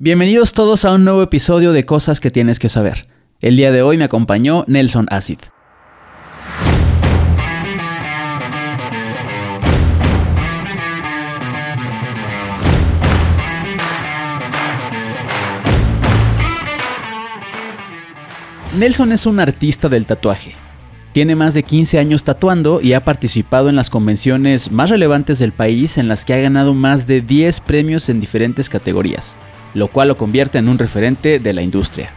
Bienvenidos todos a un nuevo episodio de Cosas que tienes que saber. El día de hoy me acompañó Nelson Acid. Nelson es un artista del tatuaje. Tiene más de 15 años tatuando y ha participado en las convenciones más relevantes del país en las que ha ganado más de 10 premios en diferentes categorías, lo cual lo convierte en un referente de la industria.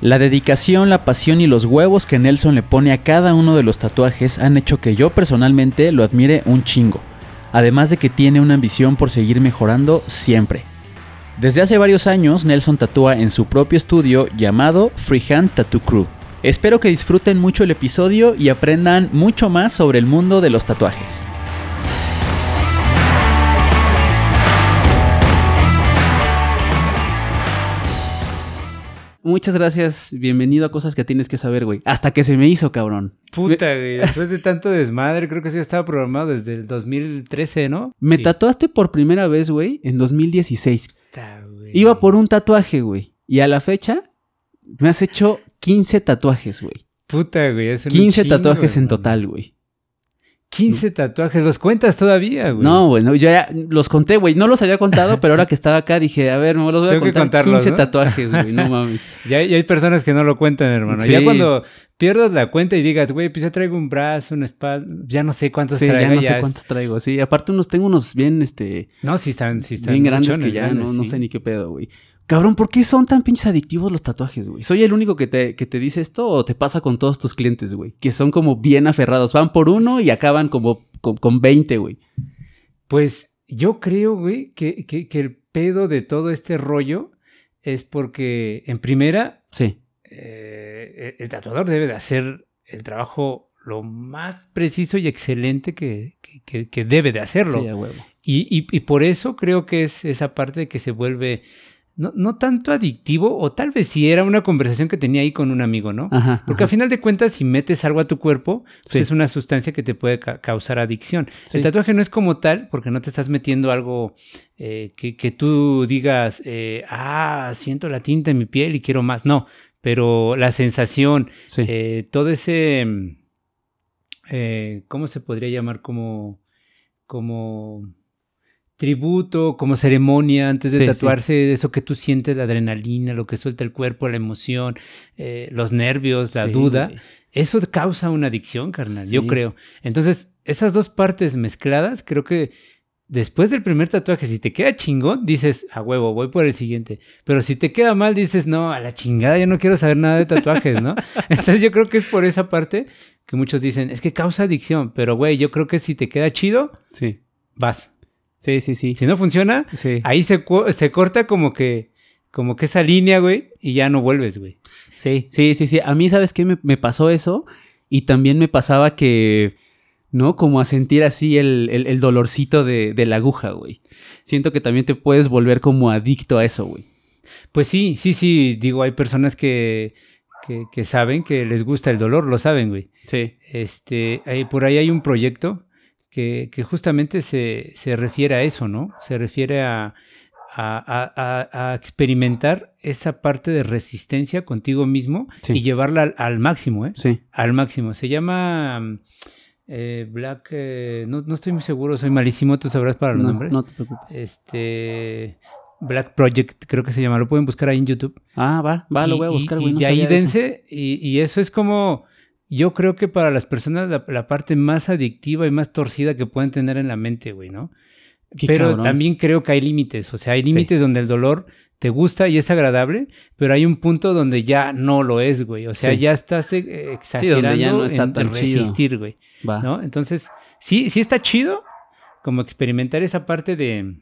La dedicación, la pasión y los huevos que Nelson le pone a cada uno de los tatuajes han hecho que yo personalmente lo admire un chingo, además de que tiene una ambición por seguir mejorando siempre. Desde hace varios años, Nelson tatúa en su propio estudio llamado Freehand Tattoo Crew. Espero que disfruten mucho el episodio y aprendan mucho más sobre el mundo de los tatuajes. Muchas gracias, bienvenido a Cosas que tienes que saber, güey. Hasta que se me hizo, cabrón. Puta, güey. Después de tanto desmadre, creo que sí estaba programado desde el 2013, ¿no? Me Sí. tatuaste por primera vez, güey, en 2016. Puta, güey. Iba por un tatuaje, güey. Y a la fecha, me has hecho 15 tatuajes, güey. Puta, güey. es un 15 chingo, tatuajes en total, güey. 15 tatuajes. ¿Los cuentas todavía, güey? No, güey, no, yo ya los conté, güey. No los había contado, pero ahora que estaba acá dije, a ver, me los voy a Tengo contar. contarlos, 15 ¿no? tatuajes, güey, no mames. Ya, ya hay personas que no lo cuentan, hermano. Sí. Ya cuando pierdas la cuenta y digas, güey, pues ya traigo un brazo, una espalda, ya no sé cuántos Sí, traigo. ya no sé es- cuántos traigo. Sí, aparte unos tengo unos bien, este, No, sí están, sí están. bien grandes que ya no, no sé ni qué pedo, güey. Cabrón, ¿por qué son tan pinches adictivos los tatuajes, güey? ¿Soy el único que te, que te dice esto o te pasa con todos tus clientes, güey? Que son como bien aferrados. Van por uno y acaban como con, con 20, güey. Pues yo creo, güey, que, que, que el pedo de todo este rollo es porque, en primera, Sí. eh, el tatuador debe de hacer el trabajo lo más preciso y excelente que, que- que- que debe de hacerlo. Sí, a huevo. Y, y- y por eso creo que es esa parte que se vuelve no, no tanto adictivo, o tal vez si era una conversación que tenía ahí con un amigo, ¿no? Ajá. Porque al final de cuentas, si metes algo a tu cuerpo, pues Sí. es una sustancia que te puede ca- causar adicción. Sí. El tatuaje no es como tal, porque no te estás metiendo algo eh, que, que tú digas, eh, ah, siento la tinta en mi piel y quiero más. No, pero la sensación, Sí. eh, todo ese, mm, ¿cómo se podría llamar? Como, como tributo, como ceremonia antes de Sí, sí. tatuarse, eso que tú sientes, la adrenalina, lo que suelta el cuerpo, la emoción, eh, los nervios, la Sí, duda. Eso causa una adicción, carnal, yo creo. Entonces, esas dos partes mezcladas, creo que después del primer tatuaje, si te queda chingón, dices, a huevo, voy por el siguiente. Pero si te queda mal, dices, no, a la chingada, yo no quiero saber nada de tatuajes, ¿no? Entonces, yo creo que es por esa parte que muchos dicen, es que causa adicción. Pero, güey, yo creo que si te queda chido, Sí. vas. Sí, sí, sí. Si no funciona, Sí. ahí se, se corta como que, como que esa línea, güey, y ya no vuelves, güey. Sí, sí, sí, sí. A mí, ¿sabes qué? Me, me pasó eso y también me pasaba que, ¿no? Como a sentir así el, el- el dolorcito de, de la aguja, güey. Siento que también te puedes volver como adicto a eso, güey. Pues sí, sí, sí, digo, hay personas que, que, que saben que les gusta el dolor, lo saben, güey. Sí. Este, ahí- por ahí hay un proyecto que, que justamente se, se refiere a eso, ¿no? Se refiere a, a, a- a- a experimentar esa parte de resistencia contigo mismo Sí. y llevarla al, al máximo, ¿eh? Sí. Al máximo. Se llama mm, eh, Black, eh, no, no estoy muy seguro, soy malísimo, tú sabrás para los No, nombres. no te preocupes. Este, Black Project, creo que se llama, lo pueden buscar ahí en YouTube. Ah, va, va, lo voy a buscar, y- güey. Y no de ahí dense, y, y eso es como, yo creo que para las personas la, la parte más adictiva y más torcida que pueden tener en la mente, güey, ¿no? Qué pero cabrón. también creo que hay límites, o sea, hay límites donde el dolor te gusta y es agradable, pero hay un punto donde ya no lo es, güey. O sea, Sí. ya estás eh, exagerando ya no está en, tan en chido. resistir, güey. Va. ¿no? Entonces, sí, sí está chido como experimentar esa parte de,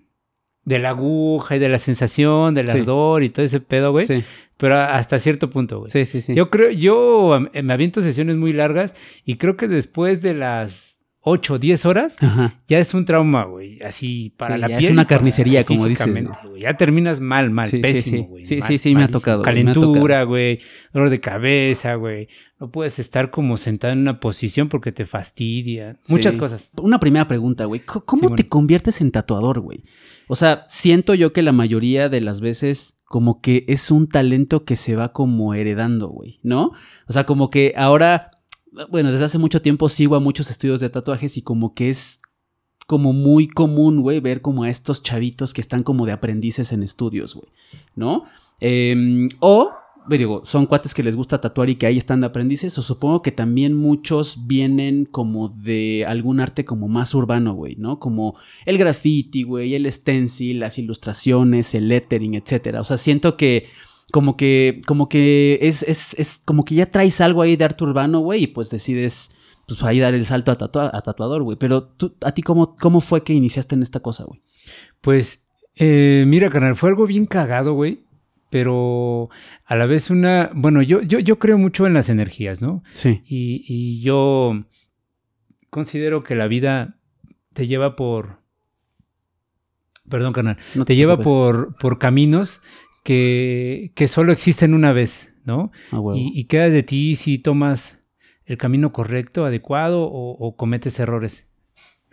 de la aguja y de la sensación, del Sí. ardor y todo ese pedo, güey. Sí, Pero hasta cierto punto, güey. sí, sí. sí. Yo creo, yo me aviento sesiones muy largas y creo que después de las 8 o 10 horas Ajá. ya es un trauma, güey. Así para Sí, la ya es piel. una carnicería, como dices, güey. Ya terminas mal, mal, Sí, pésimo, güey. Sí, mal, sí, sí, me ha tocado, Calentura, güey. Dolor de cabeza, güey. No puedes estar como sentado en una posición porque te fastidia. Muchas cosas. Una primera pregunta, güey. ¿Cómo te conviertes en tatuador, güey? O sea, siento yo que la mayoría de las veces como que es un talento que se va como heredando, güey, ¿no? O sea, como que ahora, bueno, desde hace mucho tiempo sigo a muchos estudios de tatuajes y como que es como muy común, güey, ver como a estos chavitos que están como de aprendices en estudios, güey, ¿no? Em, o digo, son cuates que les gusta tatuar y que ahí están de aprendices, o supongo que también muchos vienen como de algún arte como más urbano, güey, ¿no? Como el graffiti, güey, el stencil, las ilustraciones, el lettering, etcétera. O sea, siento que como que, como que es, es, es como que ya traes algo ahí de arte urbano, güey, y pues decides pues ahí dar el salto a, a tatuador, güey. Pero tú, a ti, cómo, ¿cómo fue que iniciaste en esta cosa, güey? Pues, eh, mira, canal, fue algo bien cagado, güey pero a la vez una, bueno, yo, yo, yo creo mucho en las energías, ¿no? Sí. Y, yo considero que la vida te lleva por, perdón, canal, no te, lleva por, por caminos que, que, solo existen una vez, ¿no? y, y, queda de ti si tomas el camino correcto, adecuado o cometes errores.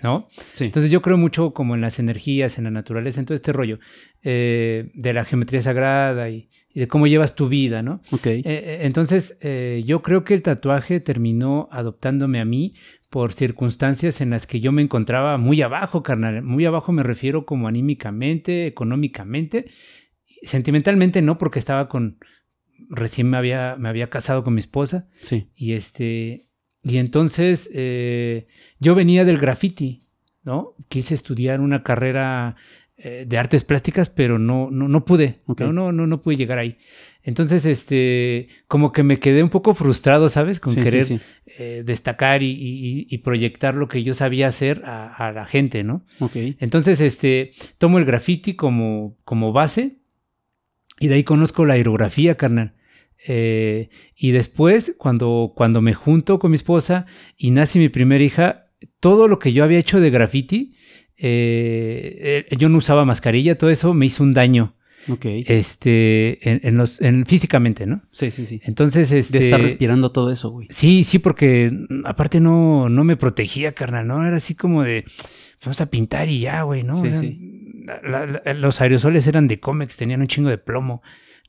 ¿no? Entonces yo creo mucho como en las energías, en la naturaleza, en todo este rollo eh, de la geometría sagrada y, de cómo llevas tu vida, ¿no? Ok. Eh, eh, entonces yo creo que el tatuaje terminó adoptándome a mí por circunstancias en las que yo me encontraba muy abajo, carnal. Muy abajo me refiero como anímicamente, económicamente, sentimentalmente no, porque estaba con, recién me había, me había casado con mi esposa. Sí. Y este, y entonces eh, yo venía del graffiti, ¿no? Quise estudiar una carrera eh, de artes plásticas, pero no, no, no pude, ¿no? No, no, no pude llegar ahí. Entonces, este, como que me quedé un poco frustrado, ¿sabes? Con querer eh, destacar y, proyectar lo que yo sabía hacer a, la gente, ¿no? Entonces, este, tomo el graffiti como, como base y de ahí conozco la aerografía, carnal. Eh, y después, cuando, cuando me junto con mi esposa y nace mi primera hija, todo lo que yo había hecho de graffiti, eh, eh, yo no usaba mascarilla, todo eso me hizo un daño. Ok. Este, en, los, en, físicamente, ¿no? Sí, sí, sí. Entonces, este. De estar respirando todo eso, güey. Sí, sí, porque aparte no, no me protegía, carnal, ¿no? Era así como de, vamos a pintar y ya, güey, ¿no? Sí, sí. Los aerosoles eran de cómics, tenían un chingo de plomo.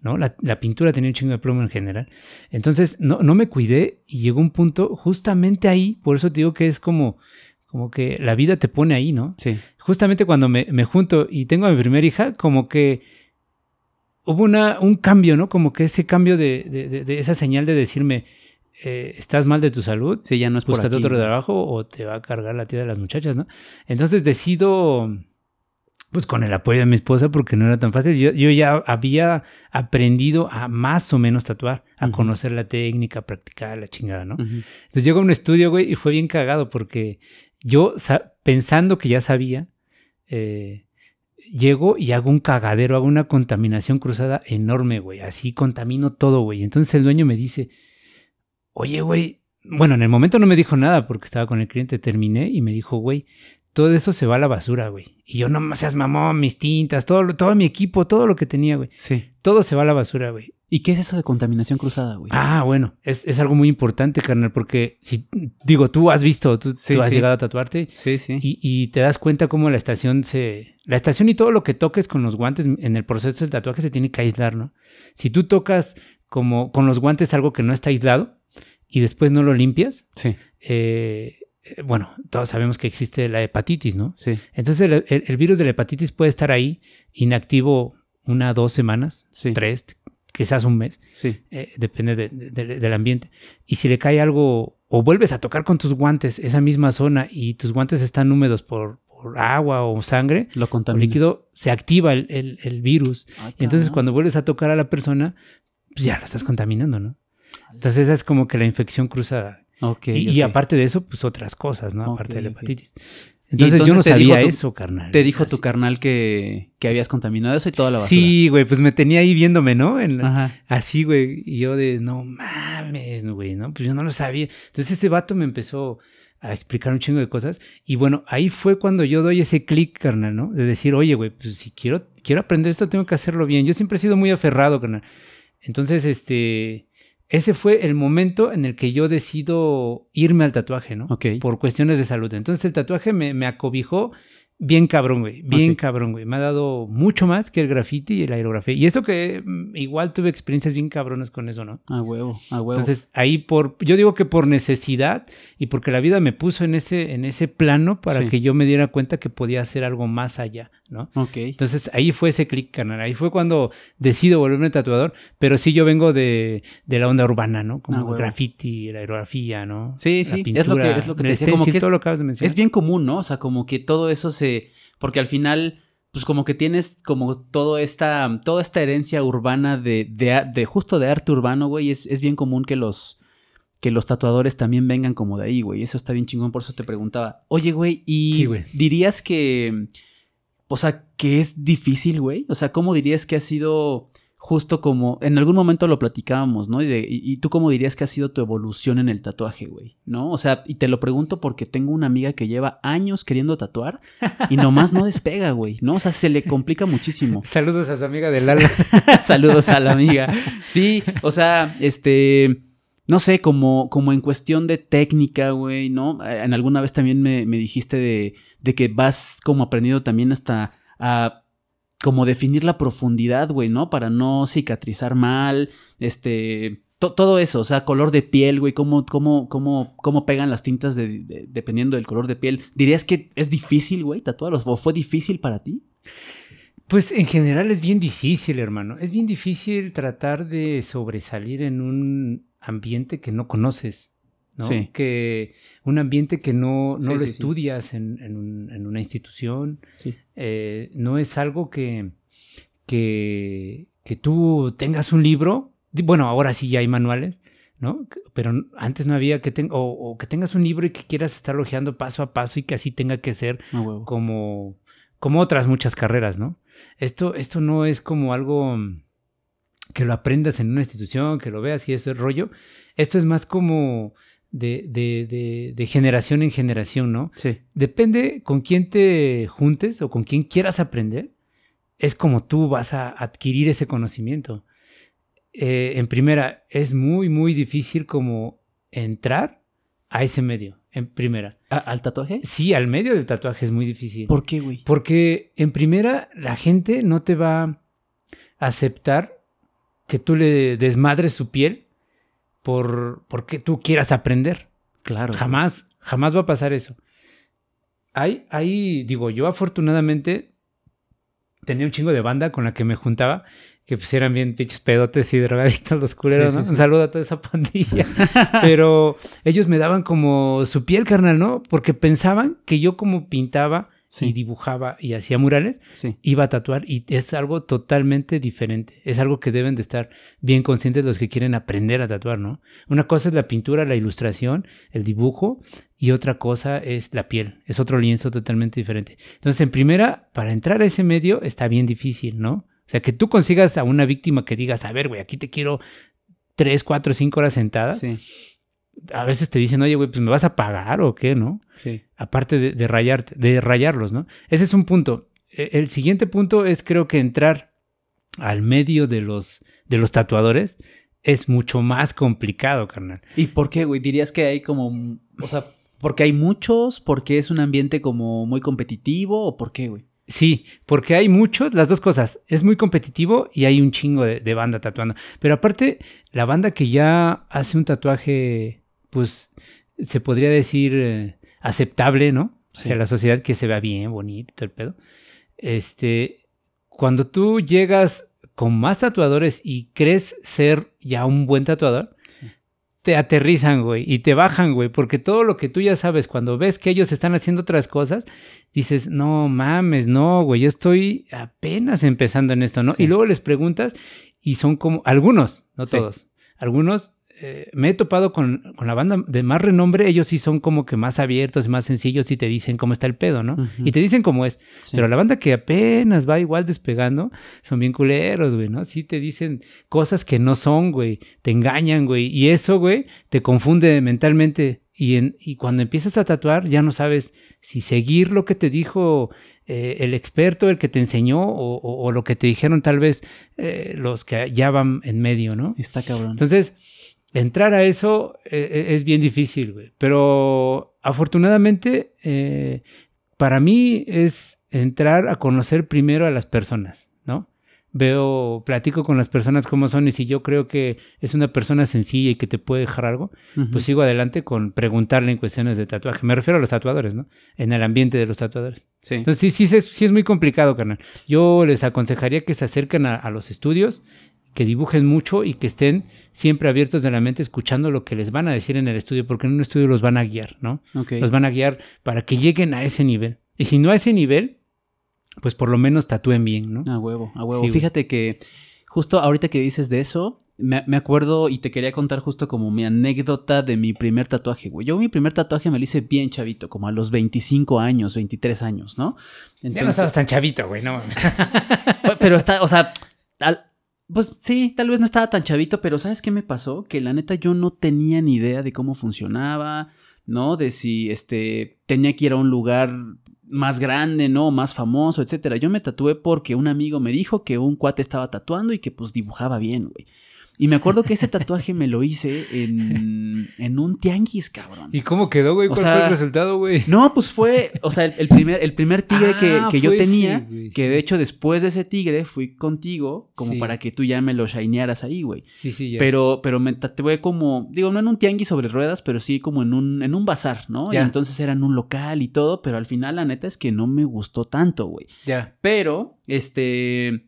¿no? La, pintura tenía un chingo de plomo en general. Entonces, no, no me cuidé y llegó un punto justamente ahí, por eso te digo que es como, como que la vida te pone ahí, ¿no? Sí. Justamente cuando me, junto y tengo a mi primera hija, como que hubo una, un cambio, ¿no? Como que ese cambio de, esa señal de decirme, eh, estás mal de tu salud, sí, ya no es búscate otro trabajo o te va a cargar la tía de las muchachas, ¿no? Entonces decido pues con el apoyo de mi esposa porque no era tan fácil. Yo, ya había aprendido a más o menos tatuar, a conocer la técnica, practicar la chingada, ¿no? Entonces llego a un estudio, güey, y fue bien cagado porque yo, pensando que ya sabía, eh, llego y hago un cagadero, hago una contaminación cruzada enorme, güey. Así contamino todo, güey. Entonces el dueño me dice, oye, güey, bueno, en el momento no me dijo nada porque estaba con el cliente, terminé y me dijo, güey, todo eso se va a la basura, güey. Y yo no me seas mamón, mis tintas, todo, todo mi equipo, todo lo que tenía, güey. Sí. Todo se va a la basura, güey. ¿Y qué es eso de contaminación cruzada, güey? Ah, bueno, es, algo muy importante, carnal, porque si, digo, tú has visto, tú, has llegado a tatuarte. Sí, sí. Y, te das cuenta cómo la estación se. La estación y todo lo que toques con los guantes en el proceso del tatuaje se tiene que aislar, ¿no? Si tú tocas como con los guantes algo que no está aislado y después no lo limpias, sí. eh, eh, bueno, todos sabemos que existe la hepatitis, ¿no? Sí. Entonces el, virus de la hepatitis puede estar ahí inactivo una, dos semanas, tres, quizás un mes. Sí. Eh, depende del ambiente. Y si le cae algo o vuelves a tocar con tus guantes esa misma zona y tus guantes están húmedos por, agua o sangre, lo o líquido, se activa el, virus. Ah, y entonces cuando vuelves a tocar a la persona, pues ya lo estás contaminando, ¿no? Entonces esa es como que la infección cruzada y, aparte de eso, pues otras cosas, ¿no? Aparte de la hepatitis. Entonces, yo no sabía eso, carnal. Te dijo tu carnal que, que, habías contaminado eso y toda la basura. Sí, güey, pues me tenía ahí viéndome, ¿no? Así, güey. Y yo de, no mames, güey, ¿no? Pues yo no lo sabía. Entonces ese vato me empezó a explicar un chingo de cosas. Y bueno, ahí fue cuando yo doy ese clic, carnal, ¿no? De decir, oye, güey, pues si quiero, quiero aprender esto, tengo que hacerlo bien. Yo siempre he sido muy aferrado, carnal. Entonces, este ese fue el momento en el que yo decido irme al tatuaje, ¿no? Ok. Por cuestiones de salud. Entonces el tatuaje me, acobijó bien cabrón, güey. Bien cabrón, güey. Me ha dado mucho más que el graffiti y la aerografía. Y eso que mm, igual tuve experiencias bien cabronas con eso, ¿no? A huevo, a huevo. Entonces, ahí por, yo digo que por necesidad y porque la vida me puso en ese, en ese plano para Sí. que yo me diera cuenta que podía hacer algo más allá, ¿no? Entonces ahí fue ese clic, canal. Ahí fue cuando decido volverme tatuador. Pero sí yo vengo de, de la onda urbana, ¿no? Como Ah, el graffiti, la aerografía, ¿no? Sí, La sí, es lo que- es lo que te decía, como que es- todo lo que acabas de mencionar. Es bien común, ¿no? O sea, como que todo eso se. Porque al final, pues como que tienes como todo esta, toda esta herencia urbana de, de, justo de arte urbano, güey. Es, es bien común que los, que los tatuadores también vengan como de ahí, güey. Eso está bien chingón, por eso te preguntaba. Oye, güey, ¿y Sí, güey. dirías que. O sea, que es difícil, güey? O sea, ¿cómo dirías que ha sido justo como. En algún momento lo platicábamos, ¿no? Y, de- y- tú, ¿cómo dirías que ha sido tu evolución en el tatuaje, güey? ¿No? O sea, y te lo pregunto porque tengo una amiga que lleva años queriendo tatuar y nomás no despega, güey, ¿no? O sea, se le complica muchísimo. Saludos a su amiga del Lala. Saludos a la amiga. Sí, o sea, este, no sé, como, como en cuestión de técnica, güey, ¿no? En alguna vez también me, me dijiste de, de que vas como aprendiendo también hasta a como definir la profundidad, güey, ¿no? Para no cicatrizar mal, este, to- todo eso, o sea, color de piel, güey, cómo, cómo, cómo, cómo pegan las tintas de- de- dependiendo del color de piel. ¿Dirías que es difícil, güey, tatuarlos? ¿O fue difícil para ti? Pues en general es bien difícil, hermano. Es bien difícil tratar de sobresalir en un ambiente que no conoces. ¿no? Sí. Que un ambiente que no, no Sí, lo sí, estudias en, en un- en una institución. Sí. eh, no es algo que, que, que tú tengas un libro. Bueno, ahora sí ya hay manuales, ¿no? Pero antes no había que tenga, o, o que tengas un libro y que quieras estar hojeando paso a paso y que así tenga que ser como, como otras muchas carreras, ¿no? Esto, esto no es como algo que lo aprendas en una institución, que lo veas y eso es rollo. Esto es más como de, de, de, de generación en generación, ¿no? Sí. Depende con quién te juntes o con quién quieras aprender, es como tú vas a adquirir ese conocimiento. Eh, en primera, es muy, muy difícil como entrar a ese medio, en primera. ¿A- ¿Al tatuaje? Sí, al medio del tatuaje es muy difícil. ¿Por qué, güey? Porque en primera, la gente no te va a aceptar que tú le desmadres su piel por porque tú quieras aprender. Claro. Jamás, jamás va a pasar eso. Hay, hay, digo, yo afortunadamente tenía un chingo de banda con la que me juntaba, que pues eran bien pinches pedotes y drogadictos los culeros, Sí, sí, ¿no? sí. Un saludo a toda esa pandilla. Pero ellos me daban como su piel, carnal, ¿no? Porque pensaban que yo como pintaba y dibujaba y hacía murales, Sí. iba a tatuar y es algo totalmente diferente. Es algo que deben de estar bien conscientes los que quieren aprender a tatuar, ¿no? Una cosa es la pintura, la ilustración, el dibujo y otra cosa es la piel. Es otro lienzo totalmente diferente. Entonces, en primera, para entrar a ese medio está bien difícil, ¿no? O sea, que tú consigas a una víctima que digas, a ver, güey, aquí te quiero tres, cuatro, cinco horas sentadas. Sí. A veces te dicen, oye, güey, pues me vas a pagar o qué, ¿no? Sí. aparte de, de rayarte, de rayarlos, ¿no? Ese es un punto. E- El siguiente punto es creo que entrar al medio de los, de los tatuadores es mucho más complicado, carnal. ¿Y por qué, güey? Dirías que hay como. O sea, porque hay muchos, porque es un ambiente como muy competitivo, o por qué, güey? Sí, porque hay muchos, las dos cosas. Es muy competitivo y hay un chingo de, de banda tatuando. Pero aparte, la banda que ya hace un tatuaje, pues se podría decir eh, aceptable, ¿no? O Sí. sea, la sociedad que se vea bien, bonito y todo el pedo. Este, cuando tú llegas con más tatuadores y crees ser ya un buen tatuador, Sí. te aterrizan, güey, y te bajan, güey, porque todo lo que tú ya sabes, cuando ves que ellos están haciendo otras cosas, dices, no mames, no, güey, yo estoy apenas empezando en esto, ¿no? Sí. Y luego les preguntas y son como, algunos, no todos, algunos, eh, me he topado con, con la banda de más renombre, ellos sí son como que más abiertos y más sencillos y te dicen cómo está el pedo, ¿no? Y te dicen cómo es. Sí. Pero la banda que apenas va igual despegando, son bien culeros, güey, ¿no? Sí te dicen cosas que no son, güey. Te engañan, güey. Y eso, güey, te confunde mentalmente. Y, en, y cuando empiezas a tatuar, ya no sabes si seguir lo que te dijo eh, el experto, el que te enseñó, o, o- o lo que te dijeron tal vez eh, los que ya van en medio, ¿no? Está cabrón. Entonces, entrar a eso eh, eh, es bien difícil, güey. Pero afortunadamente, eh, para mí es entrar a conocer primero a las personas, ¿no? Veo, platico con las personas cómo son y si yo creo que es una persona sencilla y que te puede dejar algo, pues sigo adelante con preguntarle en cuestiones de tatuaje. Me refiero a los tatuadores, ¿no? En el ambiente de los tatuadores. Sí. Entonces sí, sí, es, sí es muy complicado, carnal. Yo les aconsejaría que se acerquen a, a los estudios, que dibujen mucho y que estén siempre abiertos de la mente escuchando lo que les van a decir en el estudio, porque en un estudio los van a guiar, ¿no? Ok. Los van a guiar para que lleguen a ese nivel. Y si no a ese nivel, pues por lo menos tatúen bien, ¿no? A huevo, a huevo. Sí. Fíjate que justo ahorita que dices de eso, me, me acuerdo y te quería contar justo como mi anécdota de mi primer tatuaje, güey. Yo mi primer tatuaje me lo hice bien chavito, como a los 25 años, 23 años, ¿no? ya no Entonces- estabas tan chavito, güey, no. Pero está, o sea, al- pues sí, tal vez no estaba tan chavito, pero ¿sabes qué me pasó? Que la neta yo no tenía ni idea de cómo funcionaba, ¿no? De si este tenía que ir a un lugar más grande, ¿no? Más famoso, etcétera. Yo me tatué porque un amigo me dijo que un cuate estaba tatuando y que pues dibujaba bien, güey. Y me acuerdo que ese tatuaje me lo hice en, en un tianguis, cabrón. ¿Y cómo quedó, güey? O ¿Cuál sea, fue el resultado, güey? No, pues fue, o sea, el, el primer, el primer tigre que, Ah, que yo tenía, que de hecho después de ese tigre fui contigo, como Sí. para que tú ya me lo shinearas ahí, güey. Sí, sí, ya. Pero, pero me tatué como, digo, no en un tianguis sobre ruedas, pero sí como en un, en un bazar, ¿no? Ya. Y entonces era en un local y todo, pero al final la neta es que no me gustó tanto, güey. Ya. Pero, este,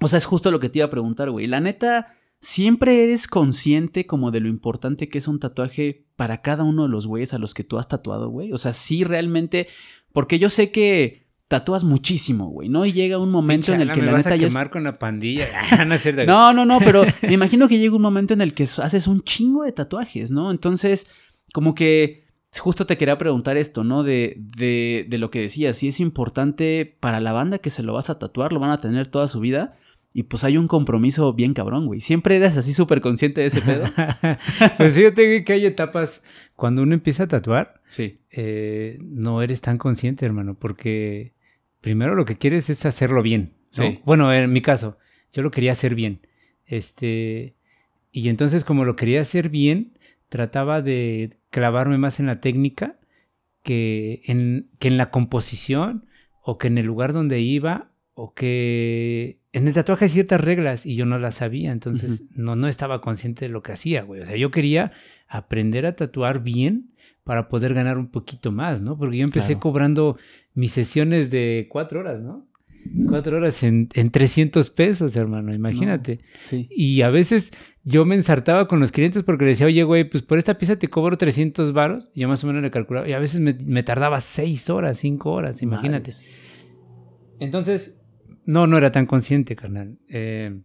o sea, es justo lo que te iba a preguntar, güey. La neta, ¿siempre eres consciente como de lo importante que es un tatuaje para cada uno de los güeyes a los que tú has tatuado, güey? O sea, sí realmente, porque yo sé que tatúas muchísimo, güey, ¿no? Y llega un momento en el que me la vas neta a ya con la pandilla. Ah, no es cierto. güey. No, no, no, pero me imagino que llega un momento en el que haces un chingo de tatuajes, ¿no? Entonces, como que justo te quería preguntar esto, ¿no? De, de, de lo que decías, si es importante para la banda que se lo vas a tatuar, lo van a tener toda su vida. Y pues hay un compromiso bien cabrón, güey. ¿Siempre eras así súper consciente de ese pedo? pues fíjate güey, que hay etapas cuando uno empieza a tatuar, Sí. eh, no eres tan consciente, hermano, porque primero lo que quieres es hacerlo bien. ¿no? Sí. Bueno, en mi caso, yo lo quería hacer bien. Este, y entonces como lo quería hacer bien, trataba de clavarme más en la técnica que en, que en la composición o que en el lugar donde iba o que en el tatuaje hay ciertas reglas y yo no las sabía, entonces no, no estaba consciente de lo que hacía, güey. O sea, yo quería aprender a tatuar bien para poder ganar un poquito más, ¿no? Porque yo empecé Claro. cobrando mis sesiones de cuatro horas, ¿no? Cuatro horas en, en 300 pesos, hermano, imagínate. Sí. Y a veces yo me ensartaba con los clientes porque le decía, oye, güey, pues por esta pieza te cobro 300 varos. Yo más o menos le calculaba. Y a veces me, me tardaba 6 horas, 5 horas, imagínate. Entonces, no, no era tan consciente, carnal. Eh,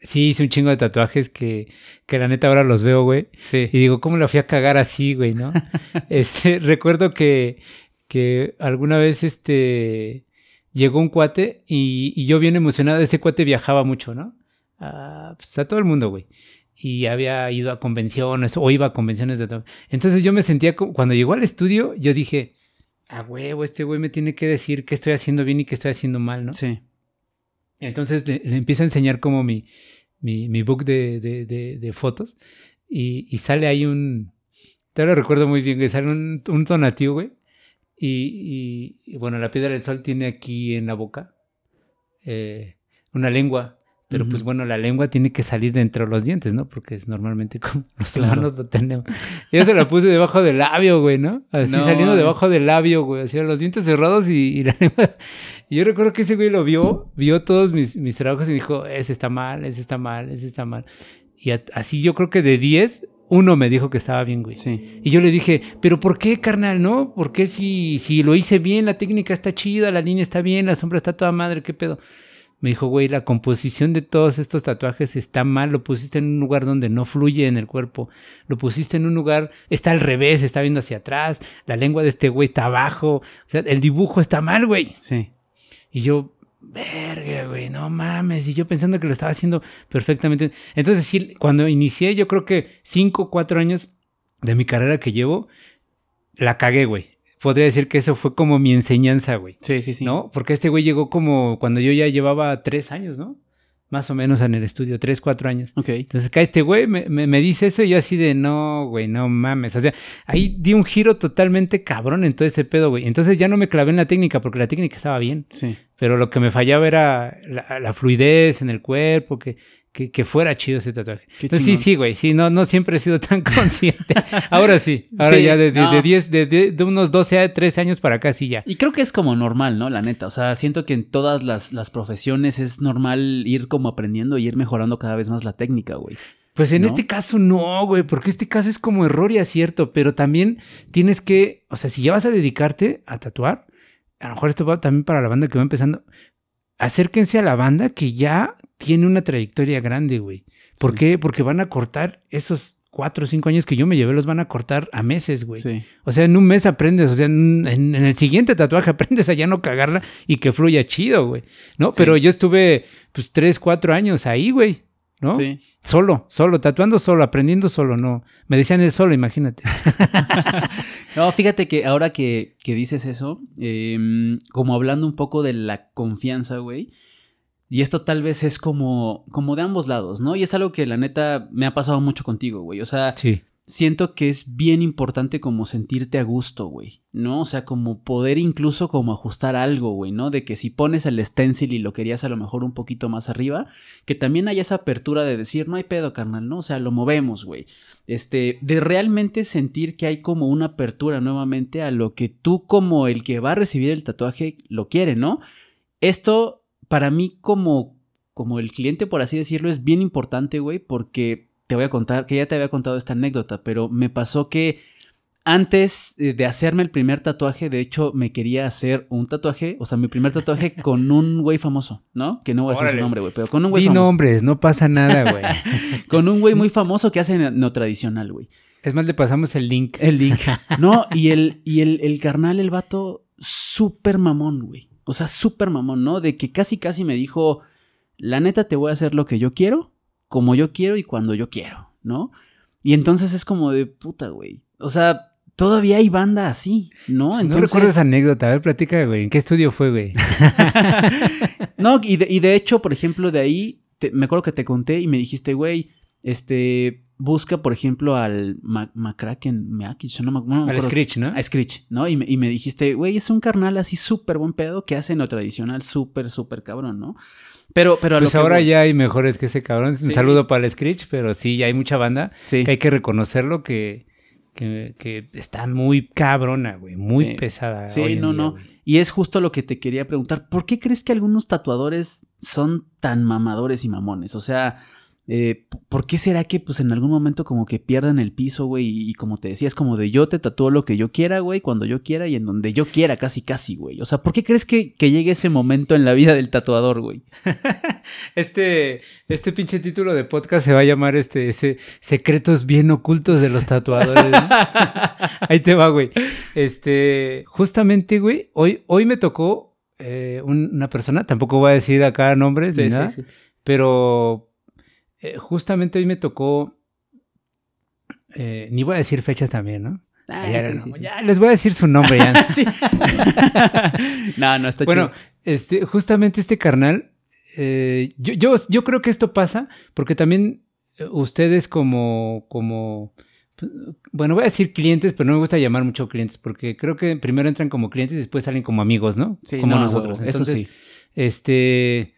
sí, hice un chingo de tatuajes que, que la neta ahora los veo, güey. Sí. Y digo, ¿cómo la fui a cagar así, güey, no? este, recuerdo que, que alguna vez, este, llegó un cuate y, y yo bien emocionado, ese cuate viajaba mucho, ¿no? A, pues, a todo el mundo, güey. Y había ido a convenciones o iba a convenciones de todo. Entonces yo me sentía, como, cuando llegó al estudio, yo dije, a huevo, este güey me tiene que decir qué estoy haciendo bien y qué estoy haciendo mal, ¿no? Sí. Entonces le, le empiezo a enseñar como mi, mi, mi book de, de, de, de fotos y, y sale ahí un... Te lo recuerdo muy bien, que sale un, un donativo, güey. Y, y- y, bueno, la piedra del sol tiene aquí en la boca eh, una lengua. Pero pues Ujú. bueno, la lengua tiene que salir de entre los dientes, ¿no? Porque es normalmente como los Claro. humanos lo tenemos. Yo se la puse debajo del labio, güey, ¿no? Así No, saliendo debajo del labio, güey. Así los dientes cerrados y, y la lengua. Y yo recuerdo que ese güey lo vio, vio todos mis, mis trabajos y dijo, ese está mal, ese está mal, ese está mal. Y a- así yo creo que de 10, uno me dijo que estaba bien, güey. Sí. Y yo le dije, pero ¿por qué, carnal, no? ¿Por qué si, si lo hice bien, la técnica está chida, la línea está bien, la sombra está toda madre, qué pedo? Me dijo, güey, la composición de todos estos tatuajes está mal, lo pusiste en un lugar donde no fluye en el cuerpo, lo pusiste en un lugar, está al revés, está viendo hacia atrás, la lengua de este güey está abajo, o sea, el dibujo está mal, güey. Sí. Y yo, verga, güey, no mames. Y yo pensando que lo estaba haciendo perfectamente. Entonces, sí, cuando inicié, yo creo que cinco, cuatro años de mi carrera que llevo, la cagué, güey. Podría decir que eso fue como mi enseñanza, güey. Sí, sí, sí. ¿No? Porque este güey llegó como cuando yo ya llevaba tres años, ¿no? más o menos en el estudio, tres, cuatro años. Ok. Entonces acá este güey me, me- me dice eso y yo así de, no, güey, no mames. O sea, ahí di un giro totalmente cabrón en todo ese pedo, güey. Entonces ya no me clavé en la técnica porque la técnica estaba bien. Sí. Pero lo que me fallaba era la, la fluidez en el cuerpo, que, que, que fuera chido ese tatuaje. Qué Entonces sí, chingón. sí, güey, sí, no, no siempre he sido tan consciente. ahora sí, ahora Sí, ya de, de, no. de 10, de, de- de unos 12 a 13 años para acá sí ya. Y creo que es como normal, ¿no? La neta. O sea, siento que en todas las, las profesiones es normal ir como aprendiendo y ir mejorando cada vez más la técnica, güey. Pues en ¿No? este caso no, güey, porque este caso es como error y acierto, pero también tienes que, o sea, si ya vas a dedicarte a tatuar, a lo mejor esto va también para la banda que va empezando, acérquense a la banda que ya tiene una trayectoria grande, güey. ¿Por Sí. qué? Porque van a cortar esos cuatro o cinco años que yo me llevé, los van a cortar a meses, güey. Sí. O sea, en un mes aprendes, o sea, en, el siguiente tatuaje aprendes a ya no cagarla y que fluya chido, güey. ¿No? Sí. Pero yo estuve, pues, tres, cuatro años ahí, güey. ¿No? Sí. Solo, solo, tatuando solo, aprendiendo solo, no. Me decían el solo, imagínate. No, fíjate que ahora que, que dices eso, em, como hablando un poco de la confianza, güey. Y esto tal vez es como, como de ambos lados, ¿no? Y es algo que la neta me ha pasado mucho contigo, güey. O sea, Sí. siento que es bien importante como sentirte a gusto, güey, ¿no? O sea, como poder incluso como ajustar algo, güey, ¿no? De que si pones el stencil y lo querías a lo mejor un poquito más arriba, que también haya esa apertura de decir, no hay pedo, carnal, ¿no? O sea, lo movemos, güey. Este, de realmente sentir que hay como una apertura nuevamente a lo que tú como el que va a recibir el tatuaje lo quiere, ¿no? Esto para mí como como el cliente, por así decirlo, es bien importante, güey, porque te voy a contar, que ya te había contado esta anécdota, pero me pasó que antes eh, de hacerme el primer tatuaje, de hecho, me quería hacer un tatuaje, o sea, mi primer tatuaje con un güey famoso, ¿no? Que no voy a decir su nombre, güey, pero con un güey famoso. nombres, no pasa nada, güey. Con un güey muy famoso que hace no tradicional, güey. es más, le pasamos el link. El link. No, y el, y el, el carnal, el vato, súper mamón, güey. O sea, súper mamón, ¿no? De que casi, casi me dijo, la neta te voy a hacer lo que yo quiero, como yo quiero y cuando yo quiero, ¿no? Y entonces es como de puta, güey. O sea, todavía hay banda así, ¿no? No Entonces, recuerdo esa anécdota. A ver, platica, güey. ¿En qué estudio fue, güey? No, y de, y de hecho, por ejemplo, de ahí, te- me acuerdo que te conté y me dijiste, güey, este, busca, por ejemplo, al Ma- McCracken, Meakich, no, no me Al. Screech, ¿no? A Screech, ¿no? Y me, y me dijiste, güey, es un carnal así súper buen pedo que hace en lo tradicional súper, súper cabrón, ¿no? Pero, pero a Pues lo ahora ya hay mejores que ese cabrón. Un saludo para el Screech, pero sí, ya hay mucha banda Sí. que hay que reconocerlo que, que, que está muy cabrona, güey. Muy Sí. pesada. Sí, hoy en no, día, no. güey. Y es justo lo que te quería preguntar. ¿Por qué crees que algunos tatuadores son tan mamadores y mamones? O sea, eh, ¿por qué será que pues en algún momento como que pierdan el piso, güey? Y, y como te decía, es como de yo te tatúo lo que yo quiera, güey, cuando yo quiera y en donde yo quiera, casi, casi, güey. O sea, ¿por qué crees que, que llegue ese momento en la vida del tatuador, güey? Este, este pinche título de podcast se va a llamar este, ese Secretos bien ocultos de los tatuadores. ¿no? Ahí te va, güey. Este, justamente, güey, hoy, hoy me tocó eh, un- una persona, tampoco voy a decir acá nombres ni nada, pero eh, justamente hoy me tocó, eh, ni voy a decir fechas también, ¿no? Ah, ya, sí, no, sí, sí. ya les voy a decir su nombre ya. No, no, está Bueno, chido. este, justamente este carnal, eh, yo, yo, yo creo que esto pasa porque también ustedes como, como, bueno, voy a decir clientes, pero no me gusta llamar mucho clientes porque creo que primero entran como clientes y después salen como amigos, ¿no? Sí, como no, nosotros. huevo, eso Entonces, sí. este,